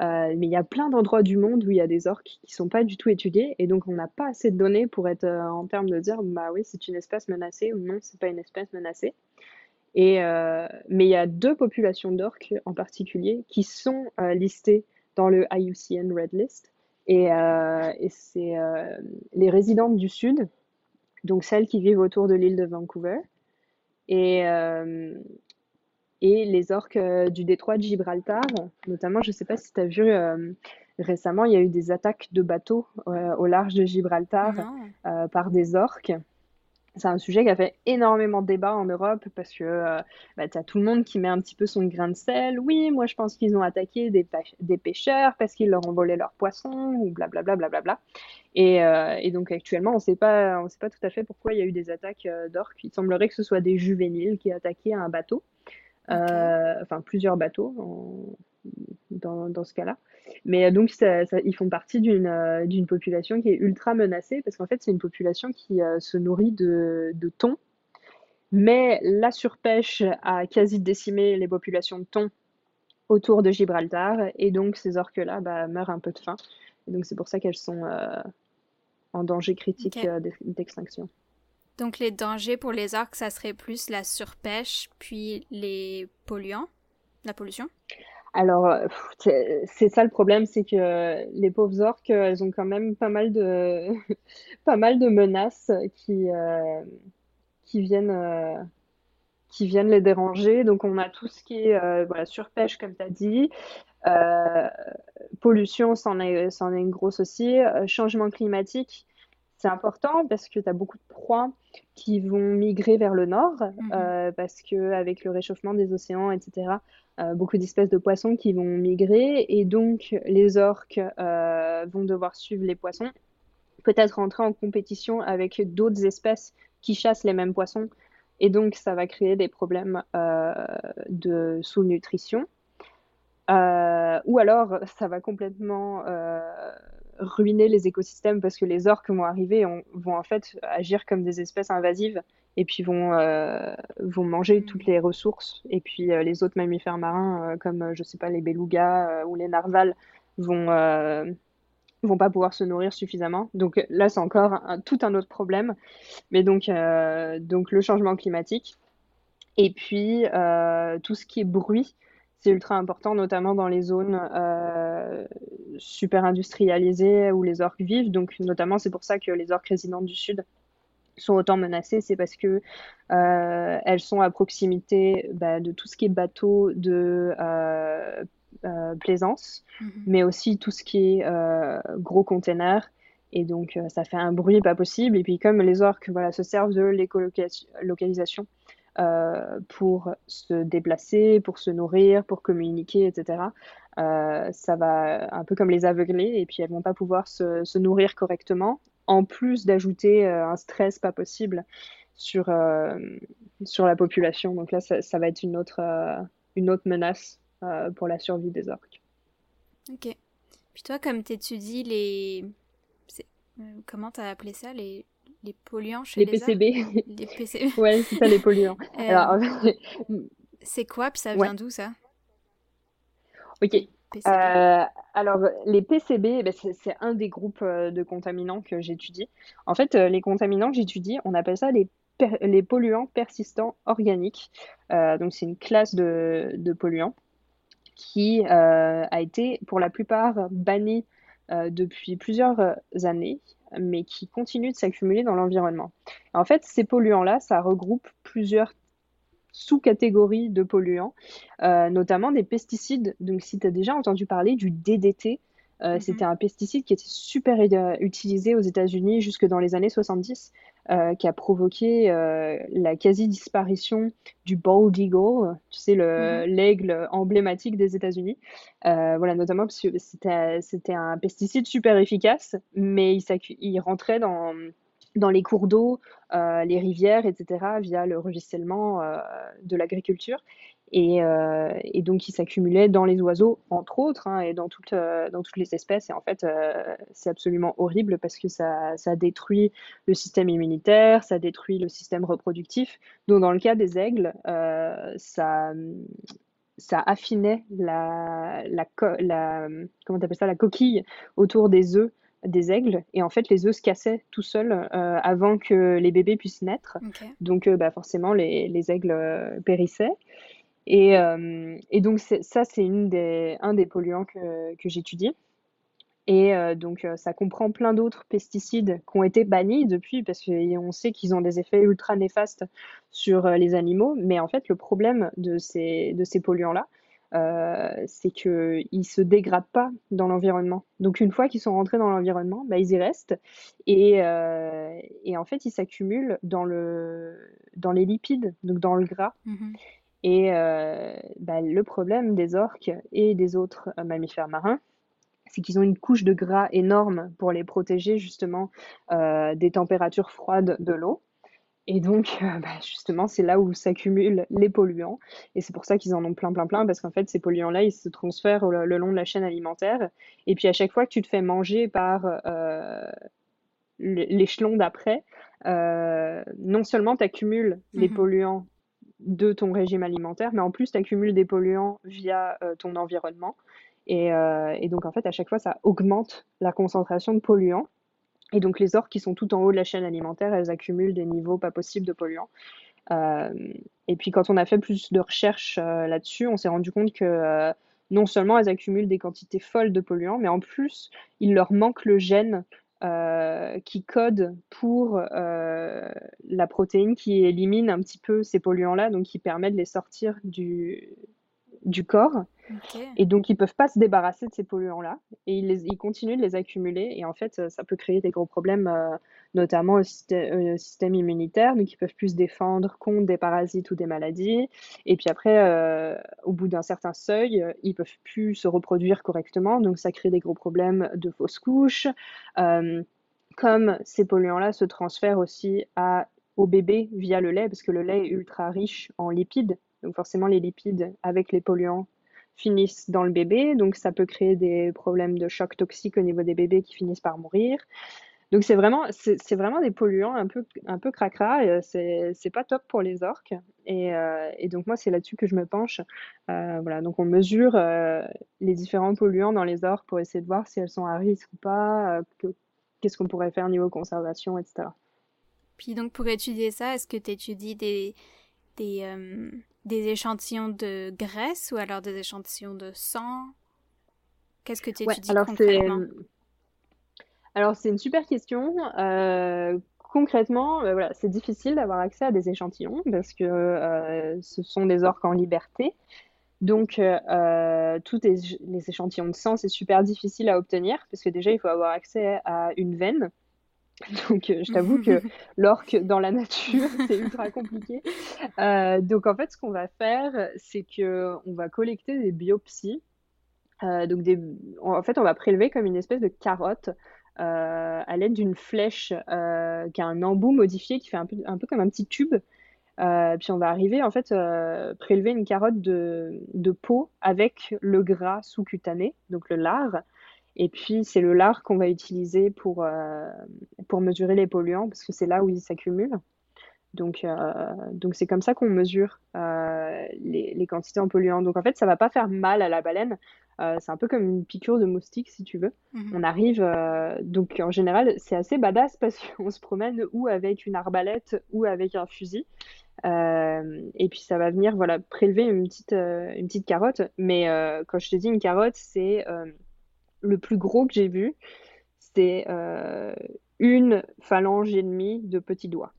Euh, mais il y a plein d'endroits du monde où il y a des orques qui sont pas du tout étudiés, et donc on n'a pas assez de données pour être en termes de dire, bah oui, c'est une espèce menacée ou non, c'est pas une espèce menacée. Et, mais il y a deux populations d'orques en particulier qui sont listées dans le IUCN Red List. Et, euh, et c'est euh, les résidentes du Sud, donc celles qui vivent autour de l'île de Vancouver, et, euh, et les orques du détroit de Gibraltar, notamment, je ne sais pas si tu as vu récemment, il y a eu des attaques de bateaux au large de Gibraltar par des orques c'est un sujet qui a fait énormément de débats en Europe parce que euh, bah, tu as tout le monde qui met un petit peu son grain de sel. Oui, moi je pense qu'ils ont attaqué des, des pêcheurs parce qu'ils leur ont volé leurs poissons ou blablabla. Bla, bla, bla, et, euh, et, donc actuellement, on ne sait pas tout à fait pourquoi il y a eu des attaques euh, d'orques. Il semblerait que ce soit des juvéniles qui attaquaient un bateau, enfin plusieurs bateaux en, dans, dans ce cas-là. Mais euh, donc, ça, ils font partie d'une euh, d'une population qui est ultra menacée parce qu'en fait, c'est une population qui euh, se nourrit de, de thon. Mais la surpêche a quasi décimé les populations de thon autour de Gibraltar et donc ces orques-là bah, meurent un peu de faim. Et donc, c'est pour ça qu'elles sont en danger critique d'extinction. Donc, les dangers pour les orques, ça serait plus la surpêche puis les polluants, la pollution? Alors, euh, c'est ça le problème, c'est que les pauvres orques, elles ont quand même pas mal de, pas mal de menaces qui, euh, qui, viennent, euh, qui viennent les déranger. Donc, on a tout ce qui est surpêche, comme tu as dit. pollution, c'en est, est une grosse aussi. changement climatique, c'est important parce que tu as beaucoup de proies qui vont migrer vers le nord, mmh parce qu'avec le réchauffement des océans, etc., euh, beaucoup d'espèces de poissons qui vont migrer et donc les orques euh, vont devoir suivre les poissons, peut-être entrer en compétition avec d'autres espèces qui chassent les mêmes poissons et donc ça va créer des problèmes euh, de sous-nutrition. ou alors ça va complètement ruiner les écosystèmes parce que les orques vont arriver et vont en fait agir comme des espèces invasives et puis vont, euh, vont manger mm. toutes les ressources. Et puis euh, les autres mammifères marins, euh, comme je sais pas, les belugas ou les narvals, vont, vont pas pouvoir se nourrir suffisamment. Donc là, c'est encore tout un autre problème. Mais donc, donc le changement climatique. Et puis tout ce qui est bruit, c'est ultra important, notamment dans les zones super industrialisées où les orques vivent. Donc, notamment, c'est pour ça que les orques résidentes du Sud sont autant menacées, c'est parce que euh, elles sont à proximité bah, de tout ce qui est bateau de euh, euh, plaisance, mhm. mais aussi tout ce qui est gros containers. Et donc, ça fait un bruit pas possible. Et puis, comme les orques voilà, se servent de l'écolocalisation pour se déplacer, pour se nourrir, pour communiquer, etc., ça va un peu comme les aveugler. Et puis, elles vont pas pouvoir se, se nourrir correctement en plus d'ajouter euh, un stress pas possible sur, euh, sur la population. Donc là, ça, va être une autre, euh, une autre menace pour la survie des orques. Ok. Puis toi, comme tu étudies les... Comment tu as appelé ça les... Les polluants chez les, les PCB. Les PCB. ouais, c'est ça, les polluants. C'est quoi, puis ça vient d'où, ça? Ok. Euh, alors, les PCB, eh ben, c'est un des groupes euh, de contaminants que j'étudie. En fait, euh, les contaminants que j'étudie, on appelle ça les, les polluants persistants organiques. donc, c'est une classe de, de polluants qui a été, pour la plupart, bannie depuis plusieurs années, mais qui continue de s'accumuler dans l'environnement. En fait, ces polluants-là, ça regroupe plusieurs sous-catégories de polluants, euh, notamment des pesticides. Donc, si tu as déjà entendu parler du DDT, euh, mhm. c'était un pesticide qui était super utilisé aux États-Unis jusque dans les années 70, euh, qui a provoqué la quasi-disparition du bald eagle, tu sais, mhm. l'aigle emblématique des États-Unis. voilà, notamment parce que c'était un pesticide super efficace, mais il, il rentrait dans dans les cours d'eau, euh, les rivières, etc., via le ruissellement euh, de l'agriculture. Et, euh, et, donc, il s'accumulait dans les oiseaux, entre autres, hein, et dans, toutes, dans toutes les espèces. Et en fait, c'est absolument horrible parce que ça, ça, détruit le système immunitaire, ça détruit le système reproductif. Donc, dans le cas des aigles, ça, ça affinait la, la, la, comment ça, la coquille autour des œufs des aigles et en fait les œufs se cassaient tout seuls euh, avant que les bébés puissent naître. Donc euh, bah, forcément les, les aigles euh, périssaient. Et, et donc ça c'est un des polluants que, que j'étudie. Et donc ça comprend plein d'autres pesticides qui ont été bannis depuis parce qu'on sait qu'ils ont des effets ultra néfastes sur les animaux. Mais en fait le problème de ces, polluants-là, euh, c'est qu'ils ne se dégradent pas dans l'environnement. Donc une fois qu'ils sont rentrés dans l'environnement, bah, ils y restent et, euh, en fait ils s'accumulent dans, le, dans les lipides, donc dans le gras. Mhm. Et euh, bah, le problème des orques et des autres mammifères marins, c'est qu'ils ont une couche de gras énorme pour les protéger justement des températures froides de l'eau. Et donc, euh, bah, justement, c'est là où s'accumulent les polluants. Et c'est pour ça qu'ils en ont plein, plein, plein, parce qu'en fait, ces polluants-là, ils se transfèrent le, long de la chaîne alimentaire. Et puis, à chaque fois que tu te fais manger par euh, l'échelon d'après, euh, non seulement tu accumules les mmh polluants de ton régime alimentaire, mais en plus, tu accumules des polluants via ton environnement. Et, et donc, en fait, à chaque fois, ça augmente la concentration de polluants. Et donc les orques qui sont tout en haut de la chaîne alimentaire, elles accumulent des niveaux pas possibles de polluants. Euh, et puis quand on a fait plus de recherches euh, là-dessus, on s'est rendu compte que euh, non seulement elles accumulent des quantités folles de polluants, mais en plus, il leur manque le gène qui code pour la protéine qui élimine un petit peu ces polluants-là, donc qui permet de les sortir du, du corps. Et donc, ils peuvent pas se débarrasser de ces polluants-là. Et ils, les, ils, continuent de les accumuler. Et en fait, ça peut créer des gros problèmes, euh, notamment au système, immunitaire. Donc, ils peuvent plus se défendre contre des parasites ou des maladies. Et puis après, euh, au bout d'un certain seuil, ils peuvent plus se reproduire correctement. Donc, ça crée des gros problèmes de fausses couches. Euh, comme ces polluants-là se transfèrent aussi à, au bébé via le lait, parce que le lait est ultra riche en lipides. Donc forcément, les lipides avec les polluants finissent dans le bébé, donc ça peut créer des problèmes de choc toxique au niveau des bébés qui finissent par mourir. Donc c'est vraiment, c'est vraiment des polluants un peu, un peu cracra, c'est pas top pour les orques. Et, euh, et donc moi c'est là-dessus que je me penche. Euh, voilà, donc on mesure euh, les différents polluants dans les orques pour essayer de voir si elles sont à risque ou pas, qu'est-ce qu'on pourrait faire niveau conservation, etc. Puis donc pour étudier ça, est-ce que tu étudies des, des, des échantillons de graisse ou alors des échantillons de sang? Qu'est-ce que tu étudies alors concrètement? Alors, c'est une super question. concrètement, voilà, c'est difficile d'avoir accès à des échantillons parce que ce sont des orques en liberté. Donc, euh, tous les, échantillons de sang, c'est super difficile à obtenir parce que déjà, il faut avoir accès à une veine. Donc, euh, je t'avoue que l'orque dans la nature, c'est ultra compliqué. Euh, donc, en fait, ce qu'on va faire, c'est que on va collecter des biopsies. donc, des... en fait, on va prélever comme une espèce de carotte à l'aide d'une flèche qui a un embout modifié qui fait un peu, un peu comme un petit tube. Euh, puis on va arriver en fait euh, prélever une carotte de, peau avec le gras sous-cutané, donc le lard. Et puis c'est le lard qu'on va utiliser pour, euh, pour mesurer les polluants parce que c'est là où ils s'accumulent. Donc donc c'est comme ça qu'on mesure les, les, quantités en polluants. Donc en fait ça va pas faire mal à la baleine. c'est un peu comme une piqûre de moustique si tu veux. Mhm. On arrive donc en général c'est assez badass parce qu'on se promène ou avec une arbalète ou avec un fusil. Euh, et puis ça va venir voilà, prélever une petite, euh, une petite carotte. Mais euh, quand je te dis une carotte, c'est le plus gros que j'ai vu. C'est une phalange et demie de petits doigts.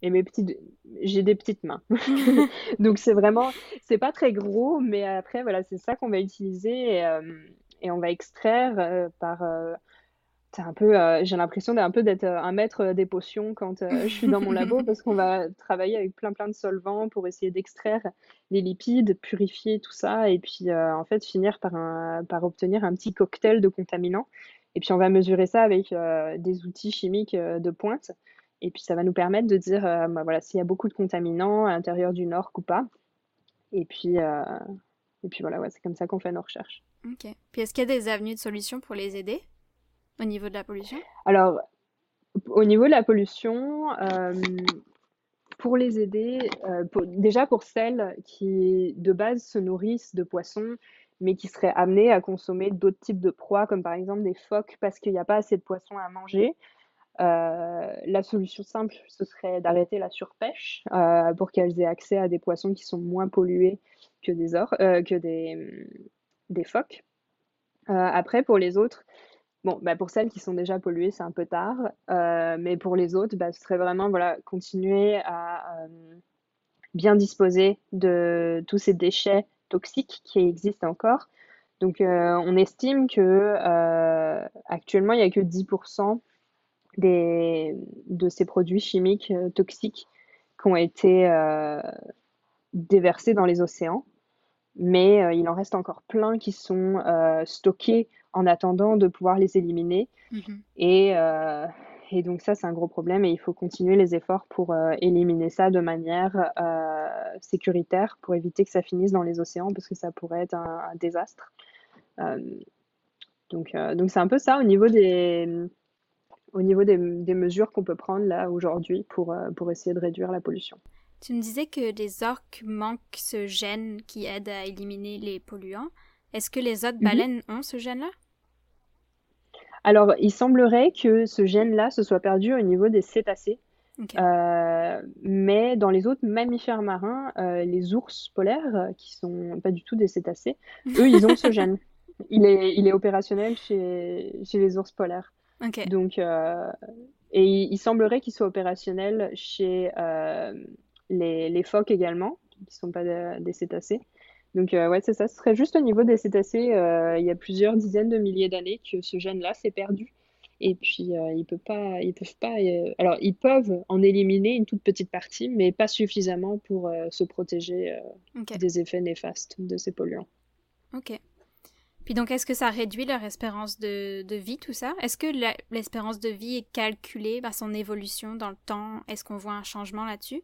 Et mes petites, j'ai des petites mains. Donc c'est vraiment, c'est pas très gros, mais après voilà, c'est ça qu'on va utiliser et, et, on va extraire par c'est un peu, euh, j'ai l'impression d'un peu d'être euh, un maître des potions quand euh, je suis dans mon labo parce qu'on va travailler avec plein plein de solvants pour essayer d'extraire les lipides, purifier tout ça et puis en fait finir par, un, par obtenir un petit cocktail de contaminants. Et puis on va mesurer ça avec des outils chimiques de pointe. Et puis ça va nous permettre de dire bah, voilà, s'il y a beaucoup de contaminants à l'intérieur du nord ou pas. Et puis, et puis voilà, ouais, c'est comme ça qu'on fait nos recherches. Ok. Puis est-ce qu'il y a des avenues de solutions pour les aider? Au niveau de la pollution? Alors, au niveau de la pollution, euh, pour les aider, euh, déjà pour celles qui de base se nourrissent de poissons, mais qui seraient amenées à consommer d'autres types de proies, comme par exemple des phoques, parce qu'il n'y a pas assez de poissons à manger. Euh, la solution simple, ce serait d'arrêter la surpêche pour qu'elles aient accès à des poissons qui sont moins pollués que des, or que des, des phoques. après, pour les autres, Bon, bah pour celles qui sont déjà polluées, c'est un peu tard. Euh, mais pour les autres, bah, ce serait vraiment voilà, continuer à euh, bien disposer de tous ces déchets toxiques qui existent encore. Donc, euh, on estime que actuellement, il n'y a que 10% des, de ces produits chimiques toxiques qui ont été déversés dans les océans. Mais il en reste encore plein qui sont stockés en attendant de pouvoir les éliminer. Mhm. Et, euh, et, donc ça, c'est un gros problème et il faut continuer les efforts pour euh, éliminer ça de manière euh, sécuritaire pour éviter que ça finisse dans les océans parce que ça pourrait être un, désastre. donc donc c'est un peu ça au niveau des, au niveau des, des mesures qu'on peut prendre là aujourd'hui pour, pour essayer de réduire la pollution. Tu me disais que les orques manquent ce gène qui aide à éliminer les polluants. Est-ce que les autres mhm. baleines ont ce gène-là? Alors, il semblerait que ce gène-là se soit perdu au niveau des cétacés. Euh, mais dans les autres mammifères marins, euh, les ours polaires, euh, qui sont pas du tout des cétacés, eux, ils ont ce gène. Il est, il est opérationnel chez, chez les ours polaires. Donc, et il, semblerait qu'il soit opérationnel chez les, les, phoques également, qui ne sont pas des cétacés. Donc euh, ouais, c'est ça. Ce serait juste au niveau des cétacés, euh, il y a plusieurs dizaines de milliers d'années que ce gène-là s'est perdu. Et puis euh, ils peuvent pas, ils peuvent pas. alors ils peuvent en éliminer une toute petite partie, mais pas suffisamment pour se protéger des effets néfastes de ces polluants. Ok. Puis donc, est-ce que ça réduit leur espérance de, de vie, tout ça? Est-ce que l'espérance de vie est calculée par son évolution dans le temps? Est-ce qu'on voit un changement là-dessus?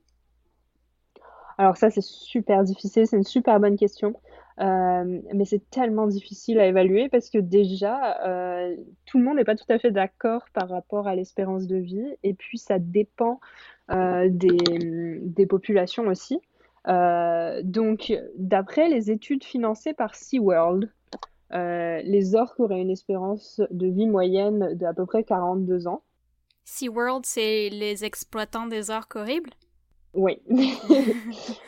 Alors ça, c'est super difficile, c'est une super bonne question. Euh, mais c'est tellement difficile à évaluer parce que déjà, euh, tout le monde n'est pas tout à fait d'accord par rapport à l'espérance de vie. Et puis, ça dépend euh, des, des, populations aussi. donc, d'après les études financées par SeaWorld, les orques auraient une espérance de vie moyenne d'à peu près 42 ans. SeaWorld, c'est les exploitants des orques horribles? Oui.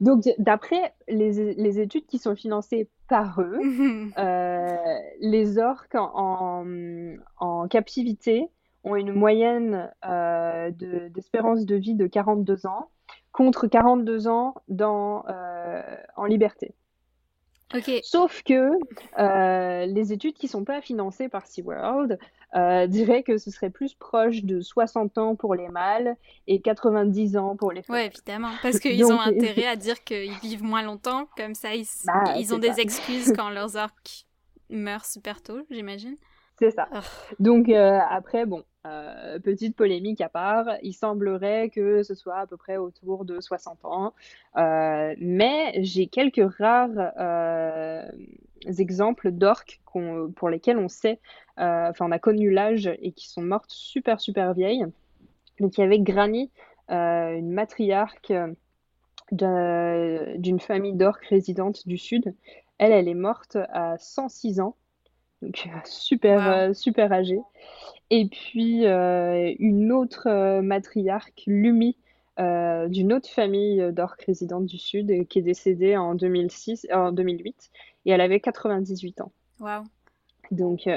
Donc, d'après les, les, études qui sont financées par eux, euh, les orques en, en, captivité ont une moyenne euh, d'espérance de, vie de 42 ans contre 42 ans dans, euh, en liberté. Sauf que euh, les études qui sont pas financées par SeaWorld euh, diraient que ce serait plus proche de 60 ans pour les mâles et 90 ans pour les femmes. Oui, évidemment, parce qu'ils ont intérêt à dire qu'ils vivent moins longtemps, comme ça ils, bah, ils ont des excuses quand leurs orques meurent super tôt, j'imagine. C'est ça. Oh. Donc euh, après, bon, euh, petite polémique à part, il semblerait que ce soit à peu près autour de 60 ans. Euh, mais j'ai quelques rares exemples d'orques pour lesquels on sait, enfin on a connu l'âge et qui sont mortes super super vieilles. Donc il y avait Granny, une matriarque d'une famille d'orques résidentes du sud. Elle, elle est morte à 106 ans donc euh, super, euh, super âgée. Et puis euh, une autre matriarque, Lumi, d'une autre famille d'orques résidentes du Sud, qui est décédée en, 2006, en 2008, et elle avait 98 ans. Wow. Donc,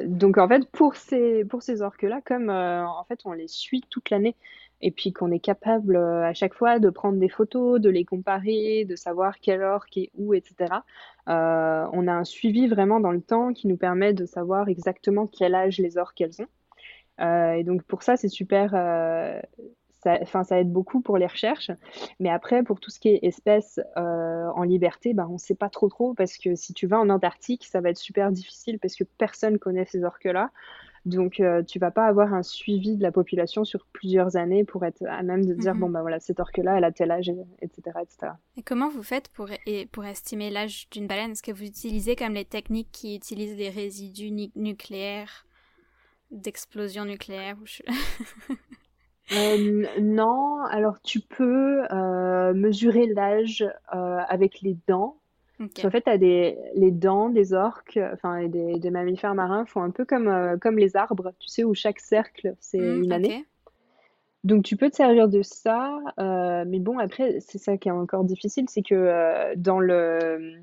donc en fait, pour ces, pour ces orques-là, comme en fait on les suit toute l'année, et puis qu'on est capable à chaque fois de prendre des photos, de les comparer, de savoir quel orque est où, etc. Euh, on a un suivi vraiment dans le temps qui nous permet de savoir exactement quel âge les orques elles ont. Euh, et donc pour ça, c'est super. Euh, ça, ça aide beaucoup pour les recherches. Mais après, pour tout ce qui est espèces en liberté, bah, on ne sait pas trop trop parce que si tu vas en Antarctique, ça va être super difficile parce que personne connaît ces orques-là. Donc, euh, tu vas pas avoir un suivi de la population sur plusieurs années pour être à même de dire, bon, bah voilà, cette orque-là, elle a tel âge, etc., etc. Et comment vous faites pour, pour estimer l'âge d'une baleine? Est-ce que vous utilisez comme les techniques qui utilisent des résidus nucléaires, d'explosion nucléaire euh, non, alors tu peux euh, mesurer l'âge avec les dents, en fait, des, les dents des orques, enfin des, des, mammifères marins font un peu comme, euh, comme les arbres, tu sais, où chaque cercle, c'est mmh, une année. Donc tu peux te servir de ça, euh, mais bon, après, c'est ça qui est encore difficile, c'est que euh, dans le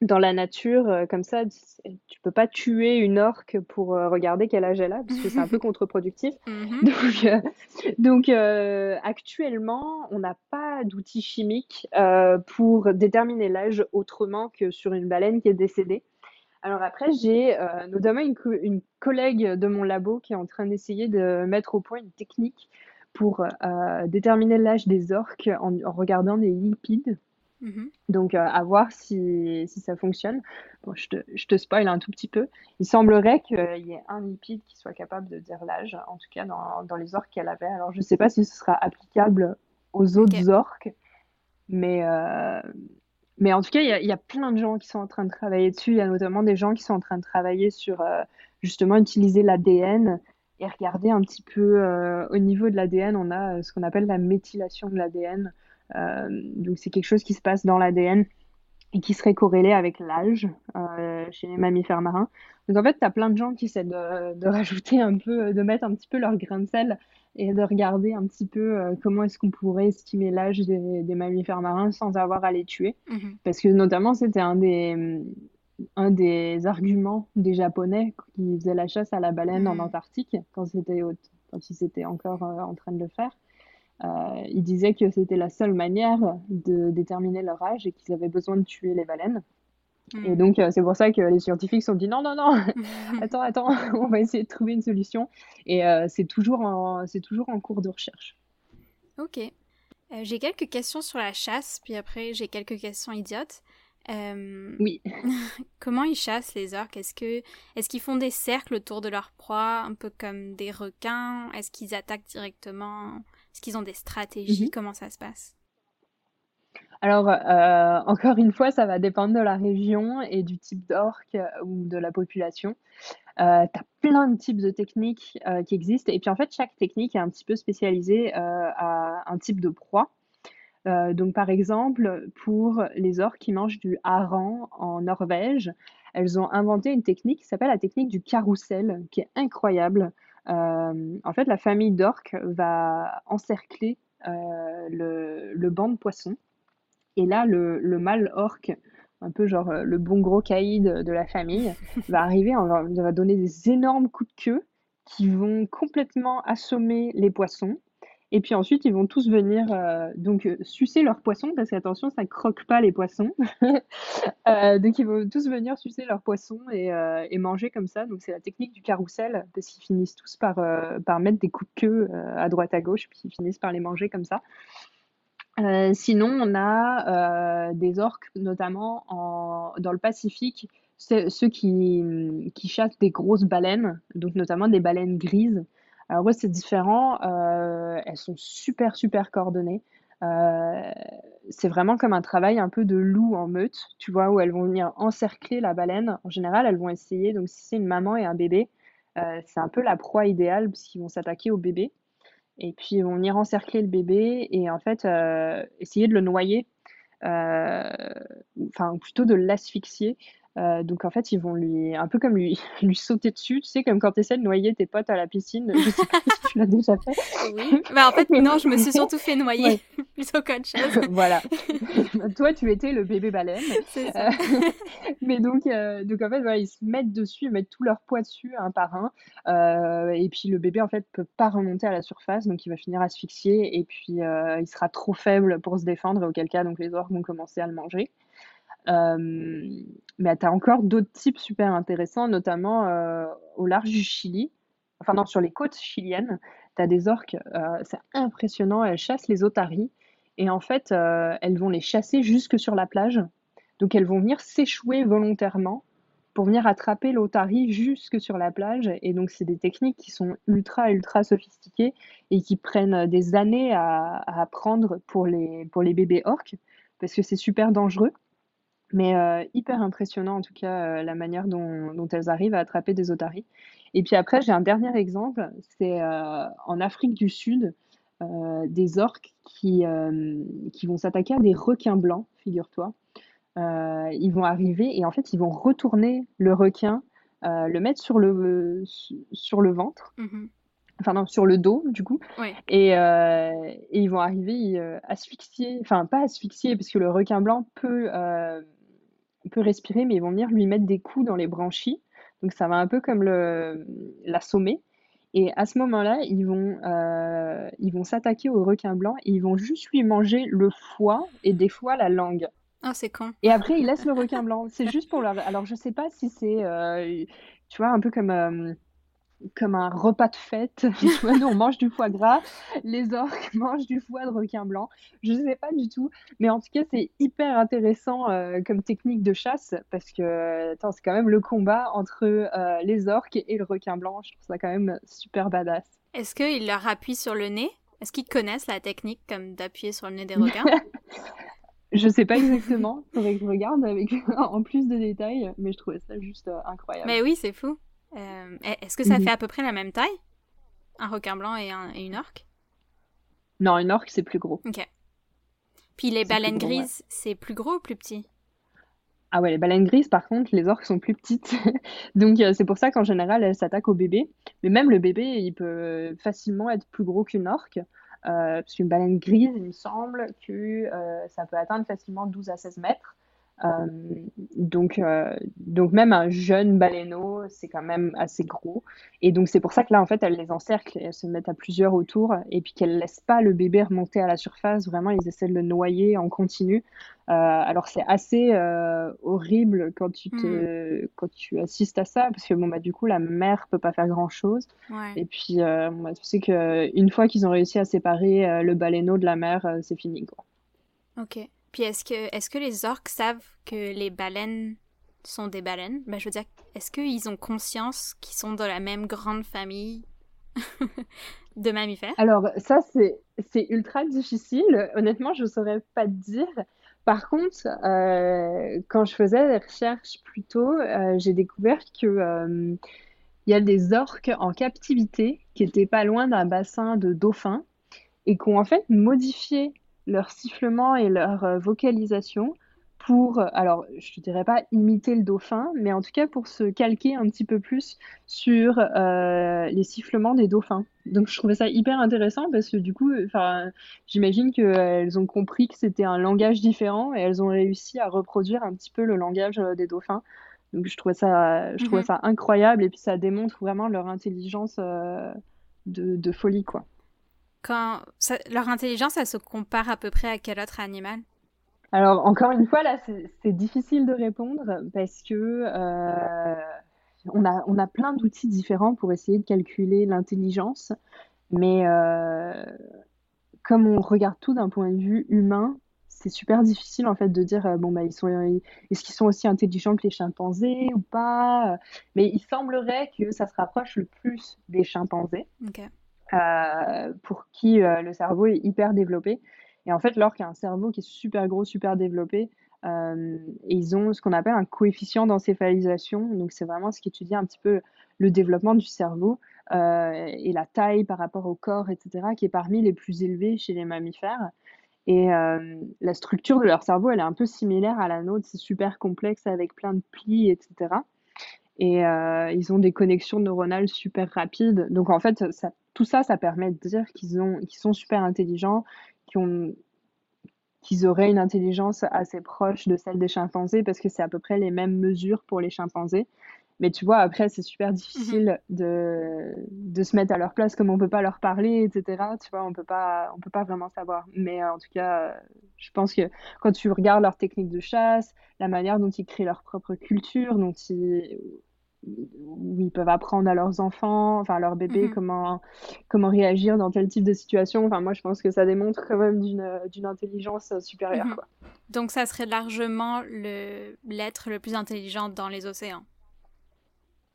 dans la nature, euh, comme ça, tu peux pas tuer une orque pour euh, regarder quel âge elle a, parce que c'est un peu contre-productif. Mhm. Donc, euh, actuellement, on n'a pas d'outils chimiques pour déterminer l'âge autrement que sur une baleine qui est décédée. Alors après, j'ai notamment une, collègue de mon labo qui est en train d'essayer de mettre au point une technique pour déterminer l'âge des orques en, en regardant des lipides. Mhm. Donc, euh, à voir si, si, ça fonctionne. Bon, je te, je te spoil un tout petit peu. Il semblerait qu'il y ait un lipide qui soit capable de dire l'âge, en tout cas dans, dans les orques qu'elle avait. Alors, je ne sais pas si ce sera applicable aux autres orques, mais, euh, mais en tout cas, il y, a, y, a plein de gens qui sont en train de travailler dessus. Il y a notamment des gens qui sont en train de travailler sur euh, justement utiliser l'ADN et regarder un petit peu au niveau de l'ADN. On a ce qu'on appelle la méthylation de l'ADN. Euh, donc c'est quelque chose qui se passe dans l'ADN et qui serait corrélé avec l'âge euh, chez les mammifères marins. Donc en fait, tu as plein de gens qui essaient de, rajouter un peu, de mettre un petit peu leur grain de sel et de regarder un petit peu euh, comment est-ce qu'on pourrait estimer l'âge des, mammifères marins sans avoir à les tuer. Mhm. Parce que notamment, c'était un des, un des arguments des Japonais qui faisaient la chasse à la baleine en mhm. Antarctique quand, quand ils étaient encore en train de le faire. Euh, ils disaient que c'était la seule manière de déterminer leur âge et qu'ils avaient besoin de tuer les baleines. Et hmm. donc, euh, c'est pour ça que les scientifiques se sont dit non, non, non, attends, attends, on va essayer de trouver une solution. Et euh, c'est toujours, en, toujours en cours de recherche. Ok. j'ai quelques questions sur la chasse, puis après, j'ai quelques questions idiotes. Oui. comment ils chassent les orques? Est-ce qu'ils font des cercles autour de leur proie, un peu comme des requins? Est-ce qu'ils attaquent directement? Est-ce qu'ils ont des stratégies? Mhm. Comment ça se passe? Alors, euh, encore une fois, ça va dépendre de la région et du type d'orque euh, ou de la population. Euh, tu as plein de types de techniques qui existent. Et puis, en fait, chaque technique est un petit peu spécialisée à un type de proie. donc, par exemple, pour les orques qui mangent du hareng en Norvège, elles ont inventé une technique qui s'appelle la technique du carrousel, qui est incroyable. Euh, en fait, la famille d'orques va encercler le, le banc de poissons. Et là, le, le mâle orque, un peu genre le bon gros caïd de la famille, va arriver, on va, va donner des énormes coups de queue qui vont complètement assommer les poissons. Et puis ensuite, ils vont tous venir euh, donc euh, sucer leurs poissons, parce qu'attention, ça croque pas les poissons. euh, donc ils vont tous venir sucer leurs poissons et, manger comme ça. Donc c'est la technique du carrousel, parce qu'ils finissent tous par, par mettre des coups de queue à droite à gauche, puis ils finissent par les manger comme ça. sinon, on a des orques, notamment en, dans le Pacifique, ceux qui, qui chassent des grosses baleines, donc notamment des baleines grises. Alors eux, c'est différent. Euh, elles sont super, super coordonnées. Euh, c'est vraiment comme un travail un peu de loup en meute, tu vois, où elles vont venir encercler la baleine. En général, elles vont essayer, donc si c'est une maman et un bébé, euh, c'est un peu la proie idéale parce qu'ils vont s'attaquer au bébé. Et puis ils vont venir encercler le bébé et en fait essayer de le noyer, enfin plutôt de l'asphyxier euh, donc en fait, ils vont lui, un peu comme lui, lui sauter dessus, tu sais, comme quand tu essaies de noyer tes potes à la piscine. Je sais pas si tu l'as déjà fait. Oui. Bah en fait, non, je me suis surtout fait noyer plutôt qu'autre chose. voilà. Toi, tu étais le bébé baleine. C'est ça. Euh, mais donc, euh, donc en fait, voilà, ils se mettent dessus, ils mettent tout leur poids dessus un par un. et puis le bébé en fait peut pas remonter à la surface, donc il va finir asphyxié et puis il sera trop faible pour se défendre, auquel cas donc les orques vont commencer à le manger. Euh, mais tu as encore d'autres types super intéressants, notamment euh, au large du Chili, enfin non, sur les côtes chiliennes, tu as des orques, euh, c'est impressionnant, elles chassent les otaries et en fait, elles vont les chasser jusque sur la plage. Donc elles vont venir s'échouer volontairement pour venir attraper l'otarie jusque sur la plage. Et donc c'est des techniques qui sont ultra, ultra sophistiquées et qui prennent des années à, à apprendre pour les, pour les bébés orques parce que c'est super dangereux. Mais euh, hyper impressionnant en tout cas euh, la manière dont, dont, elles arrivent à attraper des otaries. Et puis après, j'ai un dernier exemple, c'est euh, en Afrique du Sud, des orques qui, qui vont s'attaquer à des requins blancs, figure-toi. ils vont arriver et en fait, ils vont retourner le requin, le mettre sur le, sur le ventre. Mmh enfin non, sur le dos du coup. Ouais. Et, et, ils vont arriver asphyxier, enfin pas asphyxier parce que le requin blanc peut peut respirer, mais ils vont venir lui mettre des coups dans les branchies. Donc ça va un peu comme l'assommer. Et à ce moment-là, ils vont, euh, ils vont s'attaquer au requin blanc et ils vont juste lui manger le foie et des fois la langue. Ah, c'est con. Et après, ils laissent le requin blanc. C'est juste pour leur. Alors, je sais pas si c'est, euh, tu vois, un peu comme. Euh, comme un repas de fête. nous, on mange du foie gras, les orques mangent du foie de requin blanc. Je ne sais pas du tout, mais en tout cas, c'est hyper intéressant euh, comme technique de chasse parce que c'est quand même le combat entre euh, les orques et le requin blanc. Je trouve ça quand même super badass. Est-ce qu'ils leur appuient sur le nez? Est-ce qu'ils connaissent la technique comme d'appuyer sur le nez des requins? Je sais pas exactement, il faudrait que je regarde avec en plus de détails, mais je trouvais ça juste euh, incroyable. Mais oui, c'est fou. Euh, est-ce que ça mhm. fait à peu près la même taille? Un requin blanc et, une orque? Non, une orque, c'est plus gros. Ok. Puis les baleines grises, c'est plus gros ou plus petit? Ah ouais, les baleines grises, par contre, les orques sont plus petites. Donc, euh, c'est pour ça qu'en général, elles s'attaquent au bébé. Mais même le bébé, il peut facilement être plus gros qu'une orque. Euh, parce qu'une baleine grise, il me semble que ça peut atteindre facilement 12 à 16 mètres. Euh, donc, euh, donc même un jeune baleineau, c'est quand même assez gros. Et donc c'est pour ça que là, en fait, elles les encerclent, elles se mettent à plusieurs autour, et puis qu'elles laissent pas le bébé remonter à la surface. Vraiment, ils essaient de le noyer en continu. Euh, alors c'est assez horrible quand tu te, mm. quand tu assistes à ça, parce que bon bah du coup la mère peut pas faire grand chose. Et puis bah, tu sais que une fois qu'ils ont réussi à séparer le baleineau de la mère, c'est fini quoi. Ok. Puis est-ce que, les orques savent que les baleines sont des baleines? Ben, Je veux dire, est-ce qu'ils ont conscience qu'ils sont dans la même grande famille de mammifères? Alors ça, c'est ultra difficile. Honnêtement, je ne saurais pas te dire. Par contre, euh, quand je faisais des recherches plus tôt, euh, j'ai découvert que euh, il y a des orques en captivité qui étaient pas loin d'un bassin de dauphins et qui ont en fait modifié leur sifflement et leur euh, vocalisation pour, alors je ne dirais pas imiter le dauphin, mais en tout cas pour se calquer un petit peu plus sur euh, les sifflements des dauphins. Donc je trouvais ça hyper intéressant parce que du coup, j'imagine qu'elles ont compris que c'était un langage différent et elles ont réussi à reproduire un petit peu le langage euh, des dauphins. Donc je trouvais ça, je trouvais mhm. ça incroyable et puis ça démontre vraiment leur intelligence euh, de, de, folie quoi. Quand leur intelligence, elle se compare à peu près à quel autre animal? Alors, encore une fois, là, c'est difficile de répondre parce que euh, on, a, on a plein d'outils différents pour essayer de calculer l'intelligence, mais euh, comme on regarde tout d'un point de vue humain, c'est super difficile en fait de dire euh, bon bah ils sont est-ce qu'ils sont aussi intelligents que les chimpanzés ou pas? Mais il semblerait que ça se rapproche le plus des chimpanzés pour qui le cerveau est hyper développé et en fait, l'orque a un cerveau qui est super gros, super développé. Euh, et ils ont ce qu'on appelle un coefficient d'encéphalisation. Donc, c'est vraiment ce qui étudie un petit peu le développement du cerveau euh, et la taille par rapport au corps, etc., qui est parmi les plus élevés chez les mammifères. Et euh, la structure de leur cerveau, elle est un peu similaire à la nôtre. C'est super complexe avec plein de plis, etc. Et ils ont des connexions neuronales super rapides. Donc, en fait, ça, tout ça, ça permet de dire qu'ils qu'ils sont super intelligents, ont qu'ils auraient une intelligence assez proche de celle des chimpanzés parce que c'est à peu près les mêmes mesures pour les chimpanzés. Mais tu vois, après, c'est super difficile mhm. de, de, se mettre à leur place, comme on peut pas leur parler, etc. Tu vois, on peut pas, on peut pas vraiment savoir. Mais euh, en tout cas, euh, je pense que quand tu regardes leur technique de chasse, la manière dont ils créent leur propre culture, dont ils, où ils peuvent apprendre à leurs enfants, enfin à leurs bébés, mhm. comment, comment réagir dans tel type de situation. Enfin, moi, je pense que ça démontre quand même d'une intelligence supérieure. Mhm. Quoi. Donc, ça serait largement l'être le, plus intelligent dans les océans.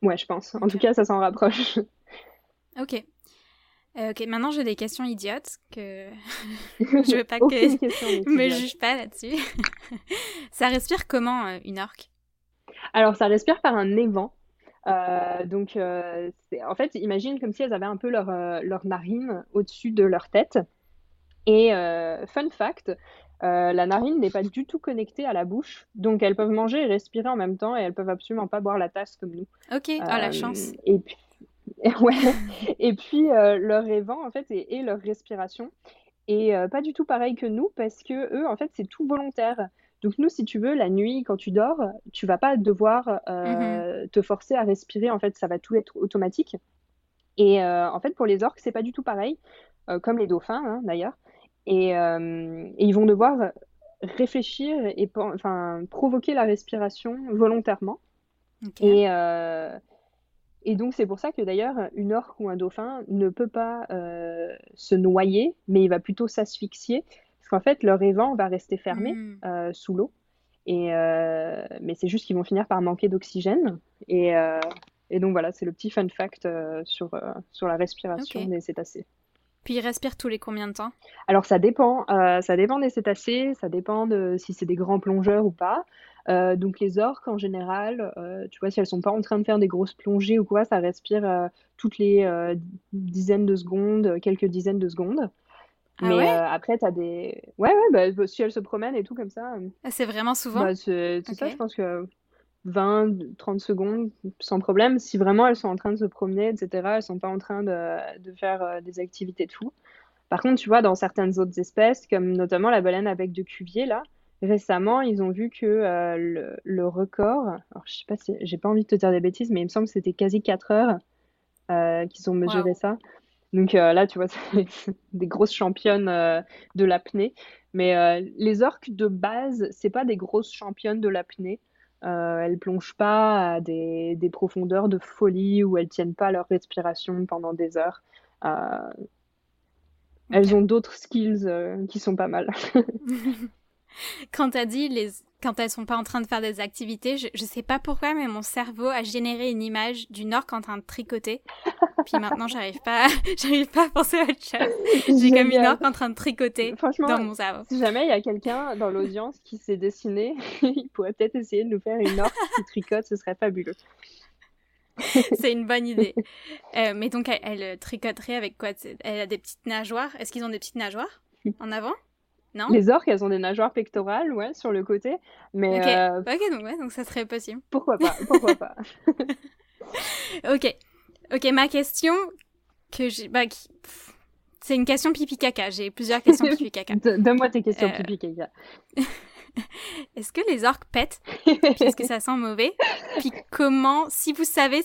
Ouais, je pense. En tout cas, ça s'en rapproche. ok. Euh, ok, maintenant j'ai des questions idiotes que je veux pas que me juge pas là-dessus. ça respire comment euh, une orque? Alors ça respire par un évent. Euh, donc, euh, en fait, imagine comme si elles avaient un peu leur, euh, leur narine au-dessus de leur tête. Et fun fact, la narine n'est pas du tout connectée à la bouche, donc elles peuvent manger et respirer en même temps et elles peuvent absolument pas boire la tasse comme nous. Ok, oh la chance. Et puis, ouais. et puis leur évent en fait et, et leur respiration et pas du tout pareil que nous parce que eux en fait c'est tout volontaire. Donc nous, si tu veux, la nuit, quand tu dors, tu vas pas devoir euh, mhm. te forcer à respirer. En fait, ça va tout être automatique. Et euh, en fait, pour les orques, c'est pas du tout pareil, euh, comme les dauphins hein, d'ailleurs. Et, ils vont devoir réfléchir et enfin, provoquer la respiration volontairement. Et, et donc, c'est pour ça que d'ailleurs, une orque ou un dauphin ne peut pas se noyer, mais il va plutôt s'asphyxier parce qu'en fait, leur évent va rester fermé hmm. euh, sous l'eau. Et, euh, mais c'est juste qu'ils vont finir par manquer d'oxygène. Et, euh, et, donc voilà, c'est le petit fun fact sur, sur la respiration des cétacés. Puis ils respirent tous les combien de temps? Alors ça dépend, ça dépend des cétacés, ça dépend de si c'est des grands plongeurs ou pas. donc les orques en général, tu vois, si elles sont pas en train de faire des grosses plongées ou quoi, ça respire toutes les dizaines de secondes, quelques dizaines de secondes. Ah mais euh, après, tu as des. Ouais, ouais, bah, si elles se promènent et tout comme ça. Euh, ah, c'est vraiment souvent bah, C'est ça, je pense que 20, 30 secondes, sans problème. Si vraiment elles sont en train de se promener, etc., elles sont pas en train de, de faire euh, des activités de fou. Par contre, tu vois, dans certaines autres espèces, comme notamment la baleine à bec de Cuvier, là, récemment, ils ont vu que le, le, record, alors je sais pas si, j'ai pas envie de te dire des bêtises, mais il me semble que c'était quasi 4 heures qu'ils ont mesuré ça. Donc euh, là, tu vois, c'est des grosses championnes euh, de l'apnée. Mais euh, les orques de base, c'est pas des grosses championnes de l'apnée. elles plongent pas à des, des, profondeurs de folie où elles tiennent pas leur respiration pendant des heures. Elles ont d'autres skills qui sont pas mal. Quand tu as dit les quand elles sont pas en train de faire des activités, je, je sais pas pourquoi, mais mon cerveau a généré une image du Nord en train de tricoter. Puis maintenant, j'arrive pas, j'arrive pas à penser à autre chose. J'ai comme une orque en train de tricoter Franchement, dans mon cerveau. Si jamais il y a quelqu'un dans l'audience qui s'est dessiné, il pourrait peut-être essayer de nous faire une orque qui tricote, ce serait fabuleux. C'est une bonne idée. Euh, mais donc, elle, tricoterait avec quoi? Elle a des petites nageoires. Est-ce qu'ils ont des petites nageoires en avant? Non? Les orques, elles ont des nageoires pectorales, ouais, sur le côté. Mais Ok, euh, donc, ouais, donc ça serait possible. pourquoi pas, pourquoi pas. Ok, ok, ma question que j'ai, bah, qui- c'est une question pipi caca. J'ai plusieurs questions pipi caca. Donne-moi tes questions, Euh, pipi caca. Est-ce que les orques pètent Est-ce que ça sent mauvais? Puis comment, si vous savez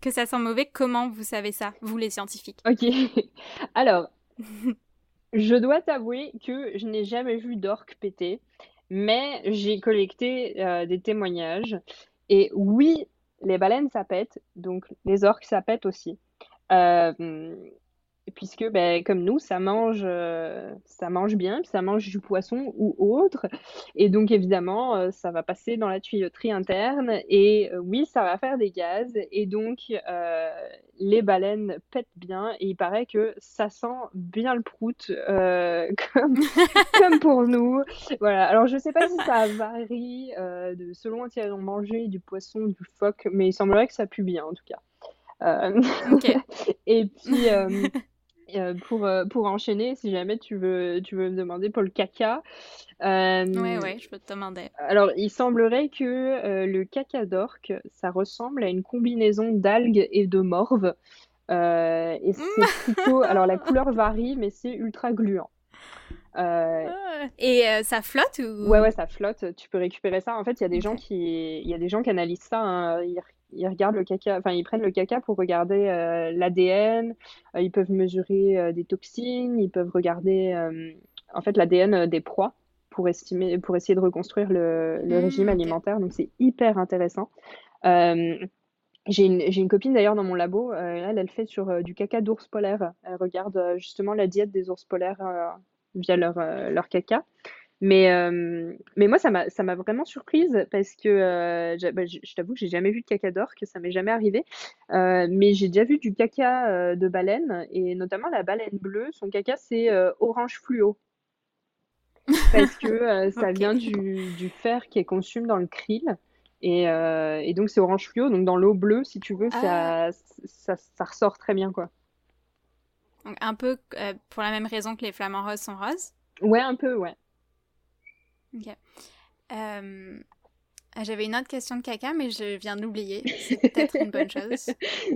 que ça sent mauvais, comment vous savez ça, vous les scientifiques? Ok. Alors, je dois t'avouer que je n'ai jamais vu d'orque péter, mais j'ai collecté euh, des témoignages. Et oui, les baleines, ça pète, donc les orques, ça pète aussi. Euh, puisque, ben, comme nous, ça mange, euh, ça mange bien, puis ça mange du poisson ou autre. Et donc, évidemment, euh, ça va passer dans la tuyauterie interne. Et euh, oui, ça va faire des gaz. Et donc, les baleines pètent bien. Et il paraît que ça sent bien le prout, comme, comme pour nous. Voilà. Alors, je sais pas si ça varie de, selon si elles ont mangé du poisson, du phoque, mais il semblerait que ça pue bien, en tout cas. Euh, Ok. et puis, euh, pour, euh, pour enchaîner, si jamais tu veux, tu veux me demander pour le caca, euh, ouais, je peux te demander. alors il semblerait que euh, le caca d'orque, ça ressemble à une combinaison d'algues et de morve. Et c'est plutôt, alors la couleur varie, mais c'est ultra gluant. Euh, Et euh, ça flotte ou? Ouais, ouais, ça flotte. Tu peux récupérer ça. En fait, il y a des gens qui, il y a des gens qui analysent ça. hein. Ils, ils regardent le caca, enfin, ils prennent le caca pour regarder euh, l'ADN. Euh, ils peuvent mesurer euh, des toxines. Ils peuvent regarder, en fait, l'ADN des proies pour estimer, pour essayer de reconstruire le, le Mm, régime alimentaire. Donc, c'est hyper intéressant. J'ai une, copine d'ailleurs dans mon labo. elle, elle fait sur du caca d'ours polaire. Elle regarde justement la diète des ours polaires via leur, leur caca. Mais, euh, mais moi, ça m'a, ça m'a vraiment surprise parce que euh, j'a- bah, je, je t'avoue que j'ai jamais vu de caca d'orque, ça m'est jamais arrivé. Euh, mais j'ai déjà vu du caca euh, de baleine et notamment la baleine bleue. Son caca, c'est euh, orange fluo parce que euh, ça Ok. vient du, du fer qui est consommé dans le krill. Et, euh, et donc, c'est orange fluo. Donc, dans l'eau bleue, si tu veux, ça, ça, ça ressort très bien, quoi. Donc, un peu euh, pour la même raison que les flamants roses sont roses. Ouais, un peu, ouais. Ok. Euh, J'avais une autre question de caca, mais je viens d'oublier. C'est peut-être une bonne chose.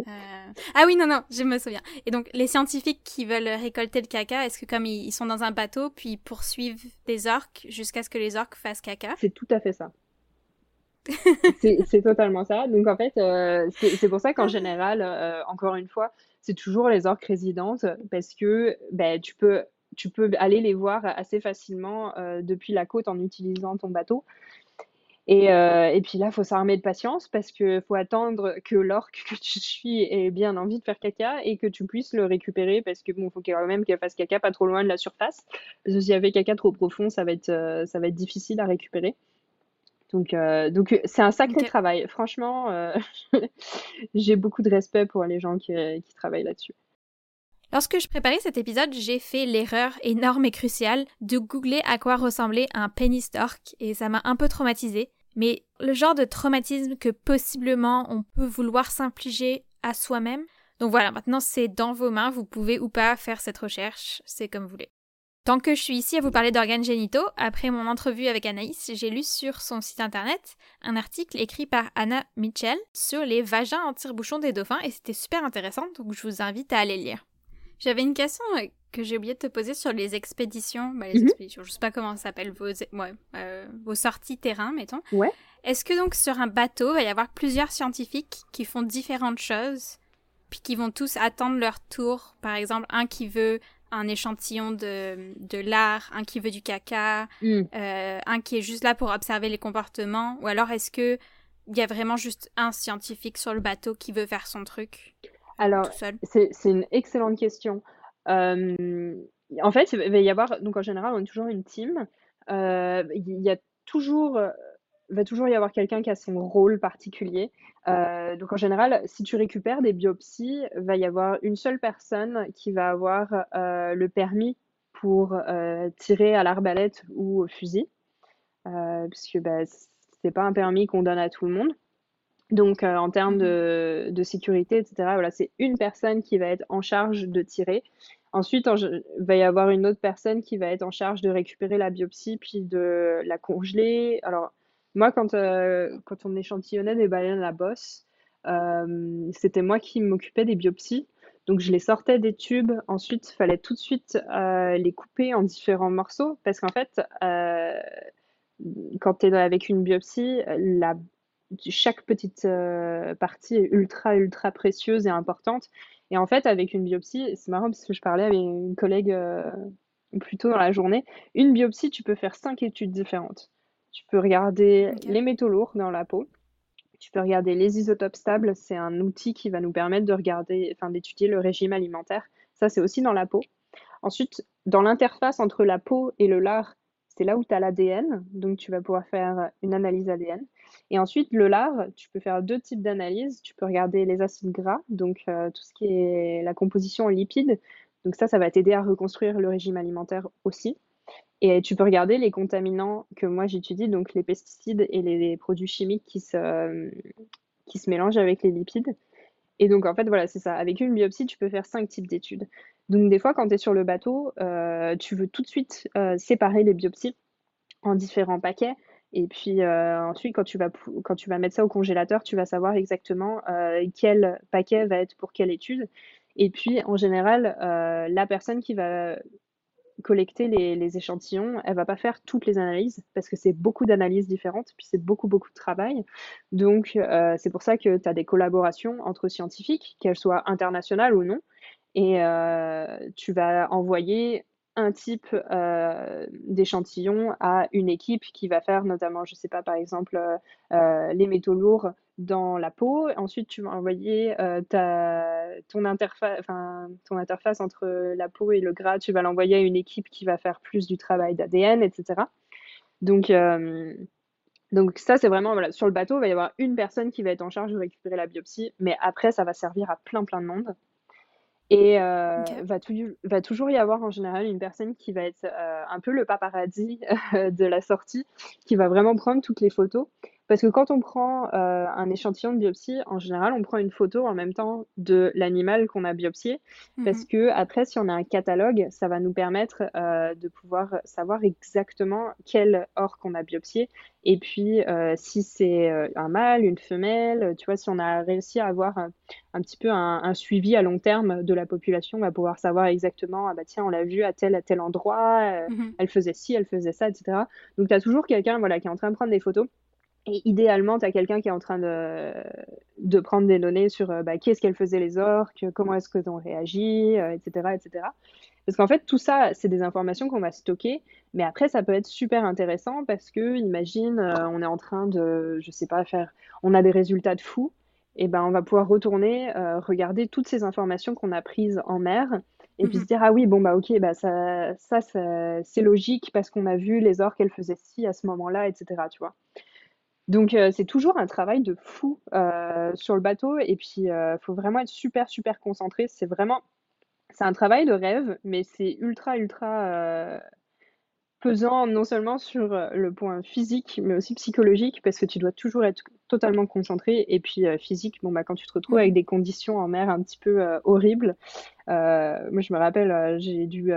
Euh, Ah oui, non, non, je me souviens. Et donc, les scientifiques qui veulent récolter le caca, est-ce que comme ils, ils sont dans un bateau, puis ils poursuivent des orques jusqu'à ce que les orques fassent caca? C'est tout à fait ça. C'est totalement ça. Donc en fait, euh, c'est c'est pour ça qu'en général, euh, encore une fois, c'est toujours les orques résidentes parce que ben, tu peux, tu peux aller les voir assez facilement euh, depuis la côte en utilisant ton bateau. Et, euh, et puis là, il faut s'armer de patience parce qu'il faut attendre que l'orque que tu suis ait bien envie de faire caca et que tu puisses le récupérer parce que bon, faut quand même qu'elle fasse caca pas trop loin de la surface. Parce que s'il y avait caca trop profond, ça va être, euh, ça va être difficile à récupérer. Donc, euh, donc c'est un sacré Ok. travail. Franchement, j'ai beaucoup de respect pour les gens qui, qui travaillent là-dessus. Lorsque je préparais cet épisode, j'ai fait l'erreur énorme et cruciale de googler à quoi ressemblait un pénis d'orque et ça m'a un peu traumatisée. Mais le genre de traumatisme que possiblement on peut vouloir s'infliger à soi-même. Donc voilà, maintenant c'est dans vos mains, vous pouvez ou pas faire cette recherche, c'est comme vous voulez. Tant que je suis ici à vous parler d'organes génitaux, après mon entrevue avec Anaïs, j'ai lu sur son site internet un article écrit par Anna Mitchell sur les vagins en tire-bouchon des dauphins et c'était super intéressant, donc je vous invite à aller le lire. J'avais une question euh, que j'ai oublié de te poser sur les expéditions. Bah, les Mhm. expéditions, je sais pas comment ça s'appelle, vos, ouais, euh, vos sorties terrain, mettons. Ouais. Est-ce que donc sur un bateau, il va y avoir plusieurs scientifiques qui font différentes choses, puis qui vont tous attendre leur tour? Par exemple, un qui veut un échantillon de, de lard, un qui veut du caca, Hmm. euh, un qui est juste là pour observer les comportements, ou alors est-ce que il y a vraiment juste un scientifique sur le bateau qui veut faire son truc? Alors, c'est une excellente question. Euh, en fait, il va y avoir, donc en général, on est toujours une team. Euh, il y a toujours, euh, il va toujours y avoir quelqu'un qui a son rôle particulier. Euh, donc en général, si tu récupères des biopsies, va y avoir une seule personne qui va avoir le permis pour tirer à l'arbalète ou au fusil, puisque bah, c'est pas un permis qu'on donne à tout le monde. Donc, euh, en termes de, de sécurité, etc., voilà, c'est une personne qui va être en charge de tirer. Ensuite, il va y avoir une autre personne qui va être en charge de récupérer la biopsie puis de la congeler. Alors, moi, quand, euh, quand on échantillonnait des baleines à la bosse, euh, c'était moi qui m'occupais des biopsies. Donc, je les sortais des tubes. Ensuite, il fallait tout de suite les couper en différents morceaux parce qu'en fait, quand tu es avec une biopsie, la, chaque petite partie est ultra, ultra précieuse et importante. Et en fait, avec une biopsie, c'est marrant parce que je parlais avec une collègue euh, plus tôt dans la journée. Une biopsie, tu peux faire cinq études différentes. Tu peux regarder les métaux lourds dans la peau. Tu peux regarder les isotopes stables. C'est un outil qui va nous permettre de regarder, enfin, d'étudier le régime alimentaire. Ça, c'est aussi dans la peau. Ensuite, dans l'interface entre la peau et le lard, c'est là où tu as l'ADN. Donc, tu vas pouvoir faire une analyse ADN. Et ensuite, le lard, tu peux faire deux types d'analyses. Tu peux regarder les acides gras, donc euh, tout ce qui est la composition en lipides. Donc ça, ça va t'aider à reconstruire le régime alimentaire aussi. Et tu peux regarder les contaminants que moi j'étudie, donc les pesticides et les, produits chimiques qui se, qui se mélangent avec les lipides. Et donc en fait, voilà, c'est ça. Avec une biopsie, tu peux faire cinq types d'études. Donc des fois, quand tu es sur le bateau, euh, tu veux tout de suite euh, séparer les biopsies en différents paquets et puis euh, ensuite, quand tu, vas, mettre ça au congélateur, tu vas savoir exactement quel paquet va être pour quelle étude. Et puis, en général, la personne qui va collecter les, les, échantillons, elle va pas faire toutes les analyses parce que c'est beaucoup d'analyses différentes, puis c'est beaucoup, beaucoup de travail. Donc, c'est pour ça que tu as des collaborations entre scientifiques, qu'elles soient internationales ou non. Et tu vas envoyer un type euh, d'échantillon à une équipe qui va faire notamment, je sais pas, par exemple, euh, euh, les métaux lourds dans la peau. Ensuite, tu vas envoyer ton, interface, ton interface entre la peau et le gras, tu vas l'envoyer à une équipe qui va faire plus du travail d'ADN, etc. Donc, donc ça, c'est vraiment, sur le bateau, il va y avoir une personne qui va être en charge de récupérer la biopsie, mais après, ça va servir à plein, plein de monde. Et euh, va, va, toujours y avoir en général une personne qui va être euh, un peu le paparazzi de la sortie, qui va vraiment prendre toutes les photos. Parce que quand on prend euh, un échantillon de biopsie, en général, on prend une photo en même temps de l'animal qu'on a biopsié. Parce mhm. que après, si on a un catalogue, ça va nous permettre euh, de pouvoir savoir exactement quel orque on a biopsié. Et puis, euh, si c'est un mâle, une femelle, tu vois, si on a réussi à avoir un, petit peu un, suivi à long terme de la population, on va pouvoir savoir exactement, ah bah tiens, on l'a vu à tel, à tel endroit, mhm. elle faisait ci, elle faisait ça, etc. Donc, tu as toujours quelqu'un voilà, qui est en train de prendre des photos et idéalement, tu as quelqu'un qui est en train de, de prendre des données sur euh, bah, qu'est-ce qu'elles faisaient les orques, comment est-ce qu'elles ont réagi, etc., euh, etc. Parce qu'en fait, tout ça, c'est des informations qu'on va stocker, mais après, ça peut être super intéressant parce que, imagine, euh, on est en train de, je sais pas, faire, on a des résultats de fou, et ben on va pouvoir retourner, regarder toutes ces informations qu'on a prises en mer, et puis mmh se dire, ah oui, bon, bah ok, bah ça, ça, ça c'est logique parce qu'on a vu les orques, elles faisaient ci à ce moment-là, etc., tu vois. Donc euh, c'est toujours un travail de fou euh, sur le bateau et puis il euh, faut vraiment être super super concentré. C'est vraiment c'est un travail de rêve, mais c'est ultra ultra pesant non seulement sur le point physique mais aussi psychologique parce que tu dois toujours être totalement concentré et puis physique. Bon bah quand tu te retrouves avec des conditions en mer un petit peu horribles, moi je me rappelle j'ai dû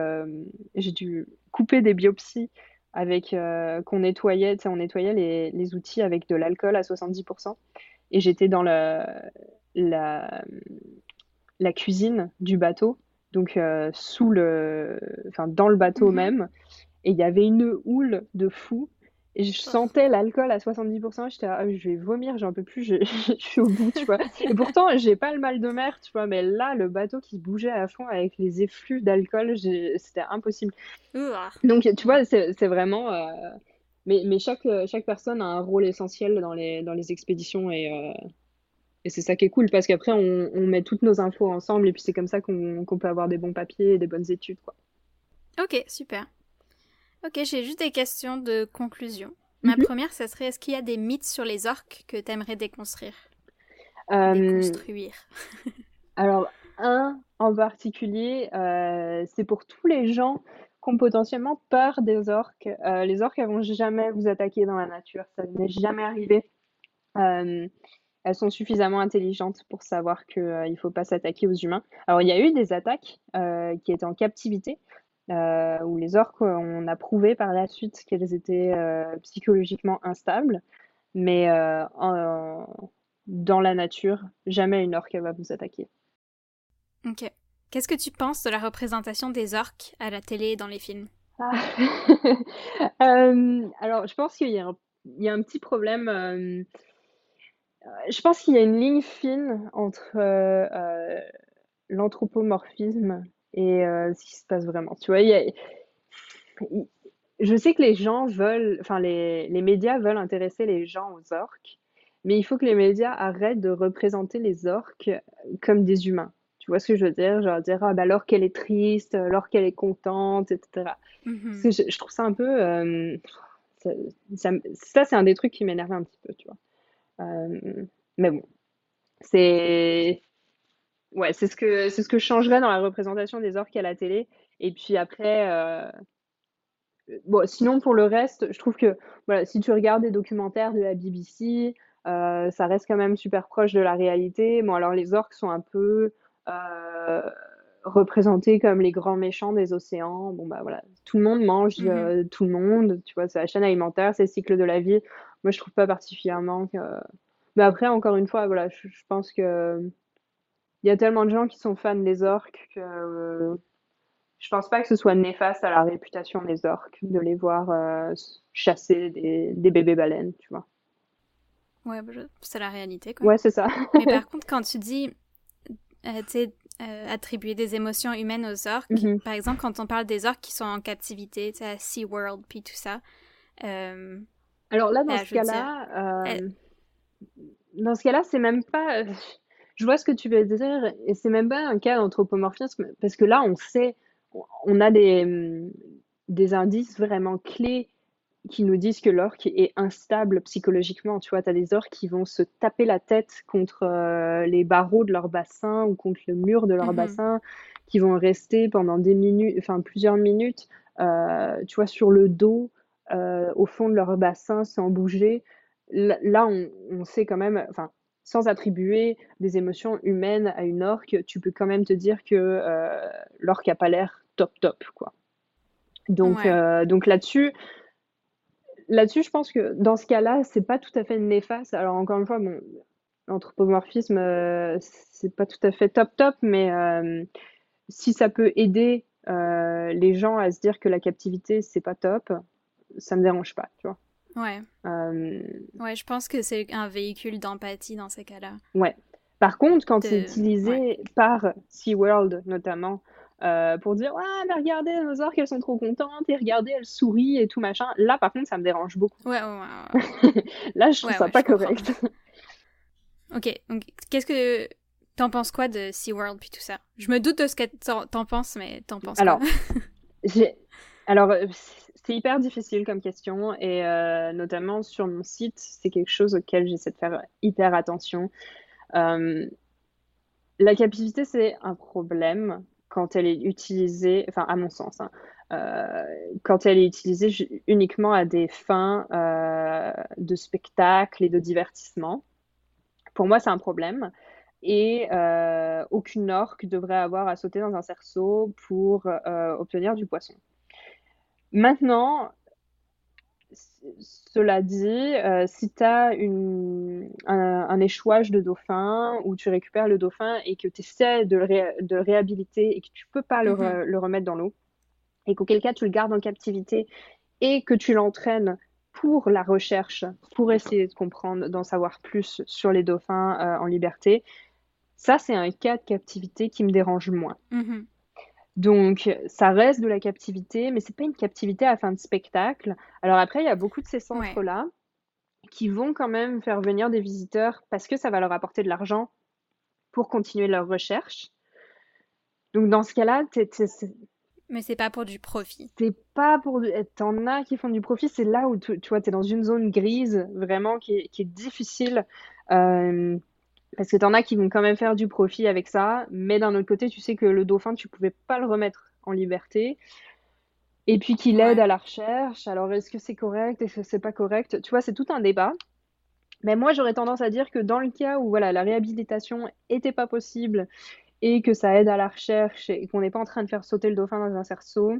j'ai dû couper des biopsies avec euh, qu'on nettoyait, on nettoyait les, les, outils avec de l'alcool à 70%. Et j'étais dans le, la, la cuisine du bateau, donc euh, sous le, enfin dans le bateau mhm. même. Et il y avait une houle de fou. Et je sentais l'alcool à 70%, j'étais ah, je vais vomir, j'en peux plus, je, suis au bout, tu vois. Et pourtant, j'ai pas le mal de mer, tu vois, mais là, le bateau qui bougeait à fond avec les effluves d'alcool, c'était impossible. Donc, tu vois, c'est vraiment. Euh, mais, mais chaque, chaque personne a un rôle essentiel dans les, dans les expéditions et, euh, et c'est ça qui est cool parce qu'après, on, on, met toutes nos infos ensemble et puis c'est comme ça qu'on peut avoir des bons papiers et des bonnes études, quoi. Ok, super. Ok, j'ai juste des questions de conclusion. Ma mhm. première, ça serait est-ce qu'il y a des mythes sur les orques que tu aimerais déconstruire euh, Déconstruire. alors, un en particulier, euh, c'est pour tous les gens qui ont potentiellement peur des orques. Euh, les orques, elles vont jamais vous attaquer dans la nature. Ça n'est jamais arrivé. elles sont suffisamment intelligentes pour savoir qu'il ne faut pas s'attaquer aux humains. Alors, il y a eu des attaques qui étaient en captivité, où les orques, on a prouvé par la suite qu'elles étaient psychologiquement instables, mais dans la nature, jamais une orque va vous attaquer. Ok. Qu'est-ce que tu penses de la représentation des orques à la télé et dans les films? Ah. Euh, alors, je pense qu'il y, a un petit problème. Euh, je pense qu'il y a une ligne fine entre euh, l'anthropomorphisme et ce qui se passe vraiment. Tu vois, je sais que les gens veulent, enfin, les, les médias veulent intéresser les gens aux orques, mais il faut que les médias arrêtent de représenter les orques comme des humains. Tu vois ce que je veux dire? Genre dire, ah, bah, alors qu'elle est triste, alors qu'elle est contente, etc. Parce que je, trouve ça un peu. Euh, ça, ça, c'est un des trucs qui m'énerve un petit peu, tu vois. Euh, mais bon, c'est. Ouais, c'est ce que c'est ce que je changerais dans la représentation des orques à la télé. Et puis après, euh, bon, sinon pour le reste, je trouve que voilà, si tu regardes des documentaires de la BBC, ça reste quand même super proche de la réalité. Bon, alors les orques sont un peu euh, représentés comme les grands méchants des océans. Bon, bah voilà, tout le monde mange mhm. euh, tout le monde, tu vois, c'est la chaîne alimentaire, c'est le cycle de la vie. Moi, je trouve pas particulièrement que. Mais après, encore une fois, voilà, je, pense que. Il y a tellement de gens qui sont fans des orques que. Euh, je pense pas que ce soit néfaste à la réputation des orques de les voir chasser des, des, bébés baleines, tu vois. Ouais, bah, c'est la réalité. Quoi. Ouais, c'est ça. Mais par contre, quand tu dis euh, euh, attribuer des émotions humaines aux orques. Mhm. Par exemple, quand on parle des orques qui sont en captivité, à SeaWorld, puis tout ça. Euh, Alors là, dans ce cas-là, dans ce cas-là, c'est même pas. Je vois ce que tu veux dire, et c'est même pas un cas d'anthropomorphisme, parce que là, on sait, on a des, des indices vraiment clés qui nous disent que l'orque est instable psychologiquement. Tu vois, tu as des orques qui vont se taper la tête contre euh, les barreaux de leur bassin ou contre le mur de leur mhm. bassin, qui vont rester pendant des minutes, enfin plusieurs minutes, euh, tu vois, sur le dos, euh, au fond de leur bassin, sans bouger. Là, on, sait quand même, enfin, sans attribuer des émotions humaines à une orque, tu peux quand même te dire que l'orque n'a pas l'air top top, quoi. Donc, donc là-dessus, là-dessus, je pense que dans ce cas-là, c'est pas tout à fait néfaste. Alors encore une fois, bon, l'anthropomorphisme, euh, c'est pas tout à fait top top, mais euh, si ça peut aider euh, les gens à se dire que la captivité c'est pas top, ça me dérange pas, tu vois. Ouais. Ouais, je pense que c'est un véhicule d'empathie dans ces cas-là. Ouais. Par contre, quand c'est utilisé par SeaWorld notamment, euh, pour dire ouais mais regardez nos orques elles sont trop contentes et regardez elles sourient et tout machin là par contre ça me dérange beaucoup. Ouais, ouais, là je trouve ça pas correct. Ok donc qu'est-ce que t'en penses quoi de SeaWorld puis tout ça? Je me doute de ce que t'en penses mais t'en penses alors j'ai alors euh, c'est hyper difficile comme question et euh, notamment sur mon site c'est quelque chose auquel j'essaie de faire hyper attention la captivité c'est un problème quand elle est utilisée, enfin à mon sens, hein, euh, quand elle est utilisée uniquement à des fins euh, de spectacle et de divertissement. Pour moi, c'est un problème. Et euh, aucune orque devrait avoir à sauter dans un cerceau pour obtenir du poisson. Maintenant, cela dit, euh, si tu as un, échouage de dauphin où tu récupères le dauphin et que tu essaies de le, réhabiliter et que tu peux pas mhm. le, remettre dans l'eau, et qu'auquel cas tu le gardes en captivité et que tu l'entraînes pour la recherche, pour essayer de comprendre, d'en savoir plus sur les dauphins euh, en liberté, ça c'est un cas de captivité qui me dérange moins. Mhm. Donc, ça reste de la captivité, mais c'est pas une captivité à fin de spectacle. Alors après, il y a beaucoup de ces centres-là qui vont quand même faire venir des visiteurs parce que ça va leur apporter de l'argent pour continuer leur recherche. Donc dans ce cas-là, mais c'est pas pour du profit. C'est pas pour du... T'en as qui font du profit, c'est là où tu, vois, tu es dans une zone grise vraiment qui est, difficile. Euh, parce que t'en as qui vont quand même faire du profit avec ça, mais d'un autre côté, tu sais que le dauphin, tu pouvais pas le remettre en liberté. Et puis qu'il aide à la recherche. Alors, est-ce que c'est correct? Est-ce que c'est pas correct? Tu vois, c'est tout un débat. Mais moi, j'aurais tendance à dire que dans le cas où voilà, la réhabilitation était pas possible et que ça aide à la recherche et qu'on n'est pas en train de faire sauter le dauphin dans un cerceau,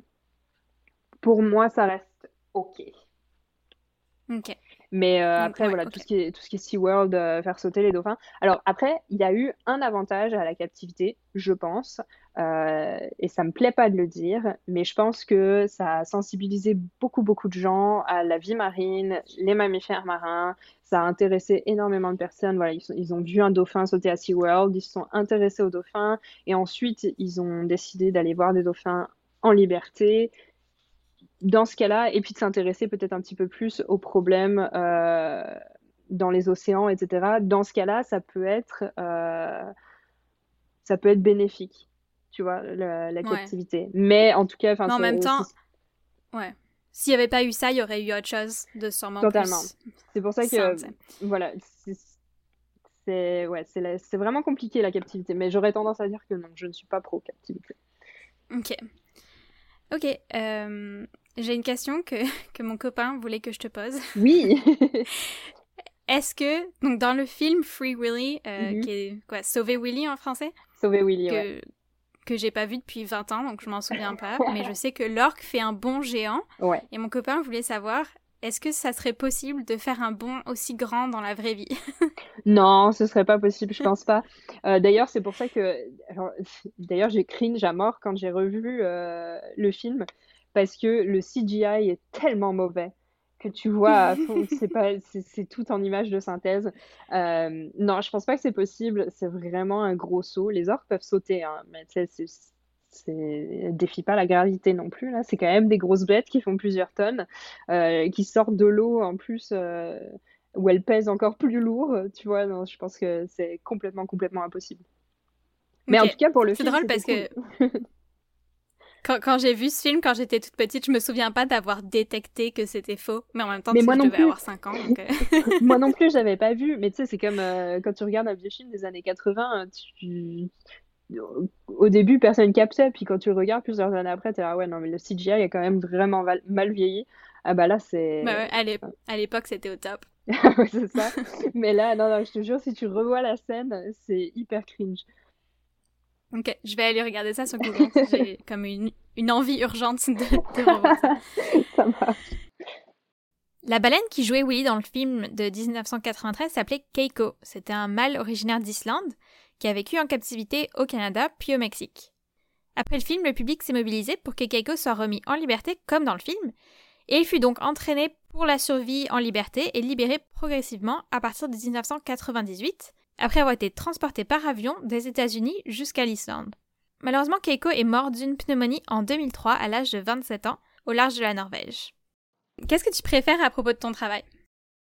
pour moi, ça reste OK. Ok. Mais euh, Donc, après, ouais, voilà, tout ce qui est, tout ce qui est SeaWorld, euh, faire sauter les dauphins. Alors après, il y a eu un avantage à la captivité, je pense, euh, et ça me plaît pas de le dire, mais je pense que ça a sensibilisé beaucoup, beaucoup de gens à la vie marine, les mammifères marins. Ça a intéressé énormément de personnes. Voilà, ils, sont- ils ont vu un dauphin sauter à SeaWorld, ils se sont intéressés aux dauphins, et ensuite, ils ont décidé d'aller voir des dauphins en liberté dans ce cas-là, et puis de s'intéresser peut-être un petit peu plus aux problèmes euh, dans les océans, etc. Dans ce cas-là, ça peut être, euh, ça peut être bénéfique, tu vois, la, Ouais. captivité. Mais en tout cas, enfin, en même temps, ouais. S'il n'y avait pas eu ça, il y aurait eu autre chose de sûrement Totalement. c'est pour ça que, voilà, c'est ouais, c'est la- c'est vraiment compliqué la captivité. Mais j'aurais tendance à dire que non, je ne suis pas pro captivité. Ok. Ok. euh, J'ai une question que, que mon copain voulait que je te pose. Oui. Est-ce que, donc dans le film Free Willy, euh, Mhm. qui est quoi, Sauver Willy en français, Sauver Willy, ouais. que, que j'ai pas vu depuis 20 ans, donc je m'en souviens pas, mais je sais que l'orque fait un bond géant, Ouais. et mon copain voulait savoir, est-ce que ça serait possible de faire un bond aussi grand dans la vraie vie? Non, ce serait pas possible, je pense pas. Euh, d'ailleurs, c'est pour ça que, d'ailleurs, j'ai cringe à mort quand j'ai revu euh, le film parce que le CGI est tellement mauvais que tu vois, c'est pas, c'est c'est tout en image de synthèse. Euh, non, je pense pas que c'est possible. C'est vraiment un gros saut. Les orques peuvent sauter, hein, mais c'est, c'est, défie pas la gravité non plus là. C'est quand même des grosses bêtes qui font plusieurs tonnes, euh, qui sortent de l'eau en plus. euh, où elles pèsent encore plus lourd, tu vois, non, je pense que c'est complètement, complètement impossible. Mais en tout cas, pour le C'est film, drôle c'était parce que. quand, quand j'ai vu ce film, quand j'étais toute petite, je me souviens pas d'avoir détecté que c'était faux, mais en même temps, Mais tu moi je non devais plus. avoir 5 ans, donc... euh, Moi non plus, j'avais pas vu, mais tu sais, c'est comme euh, quand tu regardes un vieux film des années 80, tu... au début, personne captait, puis quand tu le regardes plusieurs années après, t'es là, ouais, non, mais le CGI est quand même vraiment mal vieilli. Ah bah là, c'est... bah ouais, à l'ép- à l'époque, c'était au top. C'est ça. Mais là, non, non, je te jure, si tu revois la scène, c'est hyper cringe. Ok, je vais aller regarder ça sur Google. J'ai comme une, une envie urgente de, de revoir ça. Ça marche. La baleine qui jouait Willy dans le film de 1993 s'appelait Keiko. C'était un mâle originaire d'Islande qui a vécu en captivité au Canada puis au Mexique. Après le film, le public s'est mobilisé pour que Keiko soit remis en liberté comme dans le film, et il fut donc entraîné pour la survie en liberté et libéré progressivement à partir de 1998, après avoir été transporté par avion des États-Unis jusqu'à l'Islande. Malheureusement, Keiko est mort d'une pneumonie en 2003 à l'âge de 27 ans, au large de la Norvège. Qu'est-ce que tu préfères à propos de ton travail?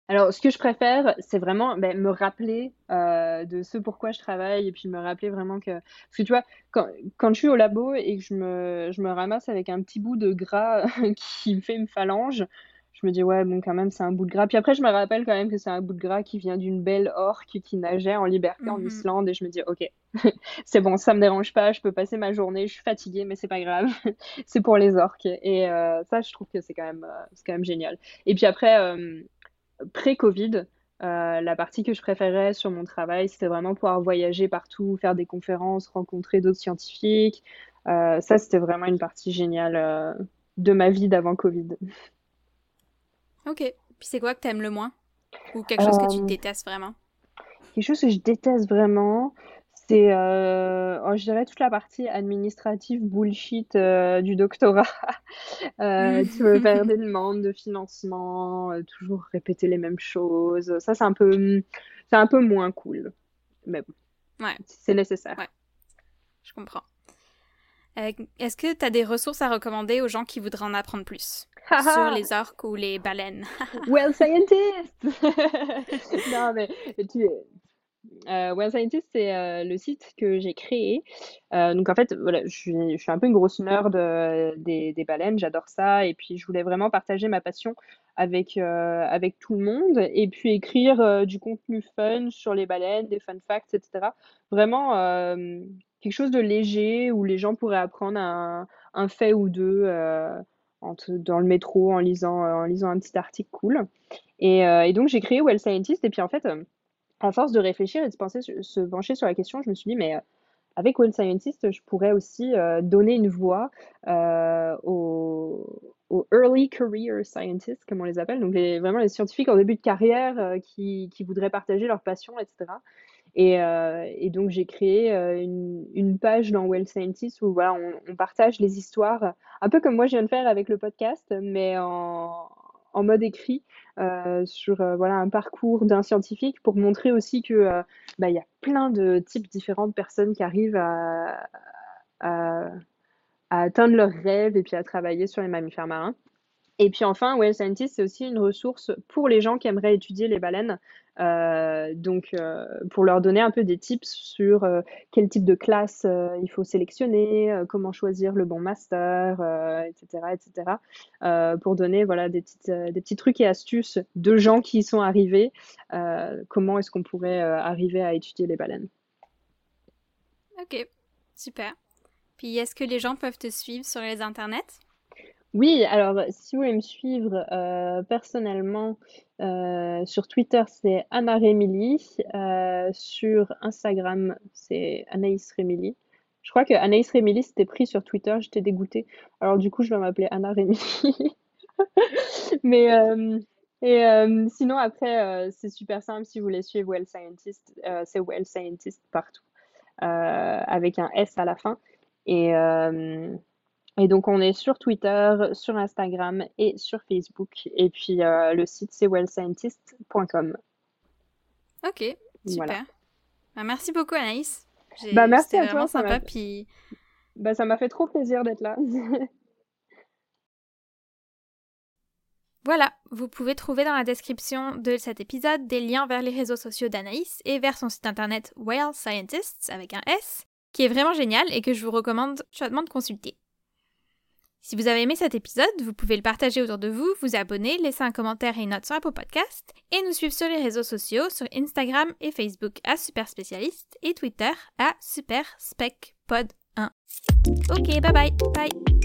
Alors, ce que je préfère, c'est vraiment ben, me rappeler euh, de ce pourquoi je travaille et puis me rappeler vraiment que... Parce que tu vois, quand, je suis au labo et que je me, je me ramasse avec un petit bout de gras qui me fait une phalange, je me dis, ouais, bon, quand même, c'est un bout de gras. Puis après, je me rappelle quand même que c'est un bout de gras qui vient d'une belle orque qui nageait en liberté en Mhm. Islande et je me dis, ok, c'est bon, ça me dérange pas, je peux passer ma journée, je suis fatiguée, mais c'est pas grave, c'est pour les orques. Et euh, ça, je trouve que c'est quand même, euh, c'est quand même génial. Et puis après, euh, pré-Covid, euh, la partie que je préférais sur mon travail, c'était vraiment pouvoir voyager partout, faire des conférences, rencontrer d'autres scientifiques. Ça, c'était vraiment une partie géniale de ma vie d'avant Covid. Ok. Puis c'est quoi que t'aimes le moins? Ou quelque chose que tu Euh, détestes vraiment? Quelque chose que je déteste vraiment, c'est, euh, oh, je dirais toute la partie administrative bullshit euh, du doctorat. Euh, tu veux faire des demandes de financement, toujours répéter les mêmes choses. Ça, c'est un peu, c'est un peu moins cool. Mais bon, Ouais, c'est nécessaire. Ouais. je comprends. Euh, Est-ce que t'as des ressources à recommander aux gens qui voudraient en apprendre plus sur les orques ou les baleines? Well Scientist! Non, mais tu euh, Well Scientist, c'est euh, le site que j'ai créé. Euh, donc en fait, voilà, je suis, je suis un peu une grosse nerd des, des baleines, j'adore ça. Et puis je voulais vraiment partager ma passion avec, avec tout le monde. Et puis écrire du contenu fun sur les baleines, des fun facts, etc. Vraiment quelque chose de léger où les gens pourraient apprendre un, fait ou deux. euh, dans le métro en lisant, en lisant un petit article cool. Et, et donc j'ai créé Well Scientist. Et puis en fait, à force de réfléchir et de se, penser, se pencher sur la question, je me suis dit, mais avec Well Scientist, je pourrais aussi donner une voix aux, early career scientists, comme on les appelle, donc vraiment les scientifiques en début de carrière qui, voudraient partager leur passion, etc. Euh, et, donc, j'ai créé euh, une, page dans Well Scientist où voilà, on, partage les histoires, un peu comme moi je viens de faire avec le podcast, mais en, mode écrit, euh, sur voilà, un parcours d'un scientifique pour montrer aussi que bah, y a plein de types différents de personnes qui arrivent à, à, atteindre leurs rêves et puis à travailler sur les mammifères marins. Et puis enfin, Well Scientist, c'est aussi une ressource pour les gens qui aimeraient étudier les baleines. Euh, donc, euh, pour leur donner un peu des tips sur euh, quel type de classe il faut sélectionner, comment choisir le bon master, etc., etc. pour donner voilà des petites, des petits trucs et astuces de gens qui y sont arrivés. comment est-ce qu'on pourrait arriver à étudier les baleines Ok, super. Puis, est-ce que les gens peuvent te suivre sur les internets? Oui, alors si vous voulez me suivre euh, personnellement euh, sur Twitter, c'est Anna Remili. Euh, sur Instagram, c'est Anaïs Remili. Je crois que Anaïs Remili c'était pris sur Twitter, j'étais dégoûtée. Alors du coup, je vais m'appeler Anna Remili. Mais et sinon après, c'est super simple si vous voulez suivre Well Scientist, c'est Well Scientist partout avec un S à la fin. Et et donc, on est sur Twitter, sur Instagram et sur Facebook. Et puis, euh, le site, c'est wellscientist.com. Ok, super. Bah, merci beaucoup, Anaïs. Bah, merci à toi. vraiment sympa. Puis... Bah, ça m'a fait trop plaisir d'être là. Voilà, vous pouvez trouver dans la description de cet épisode des liens vers les réseaux sociaux d'Anaïs et vers son site internet Well Scientists avec un S, qui est vraiment génial et que je vous recommande chaudement de consulter. Si vous avez aimé cet épisode, vous pouvez le partager autour de vous, vous abonner, laisser un commentaire et une note sur Apple Podcast et nous suivre sur les réseaux sociaux, sur Instagram et Facebook à Super Spécialiste et Twitter à Super Spec Pod 1. Ok, bye bye, bye.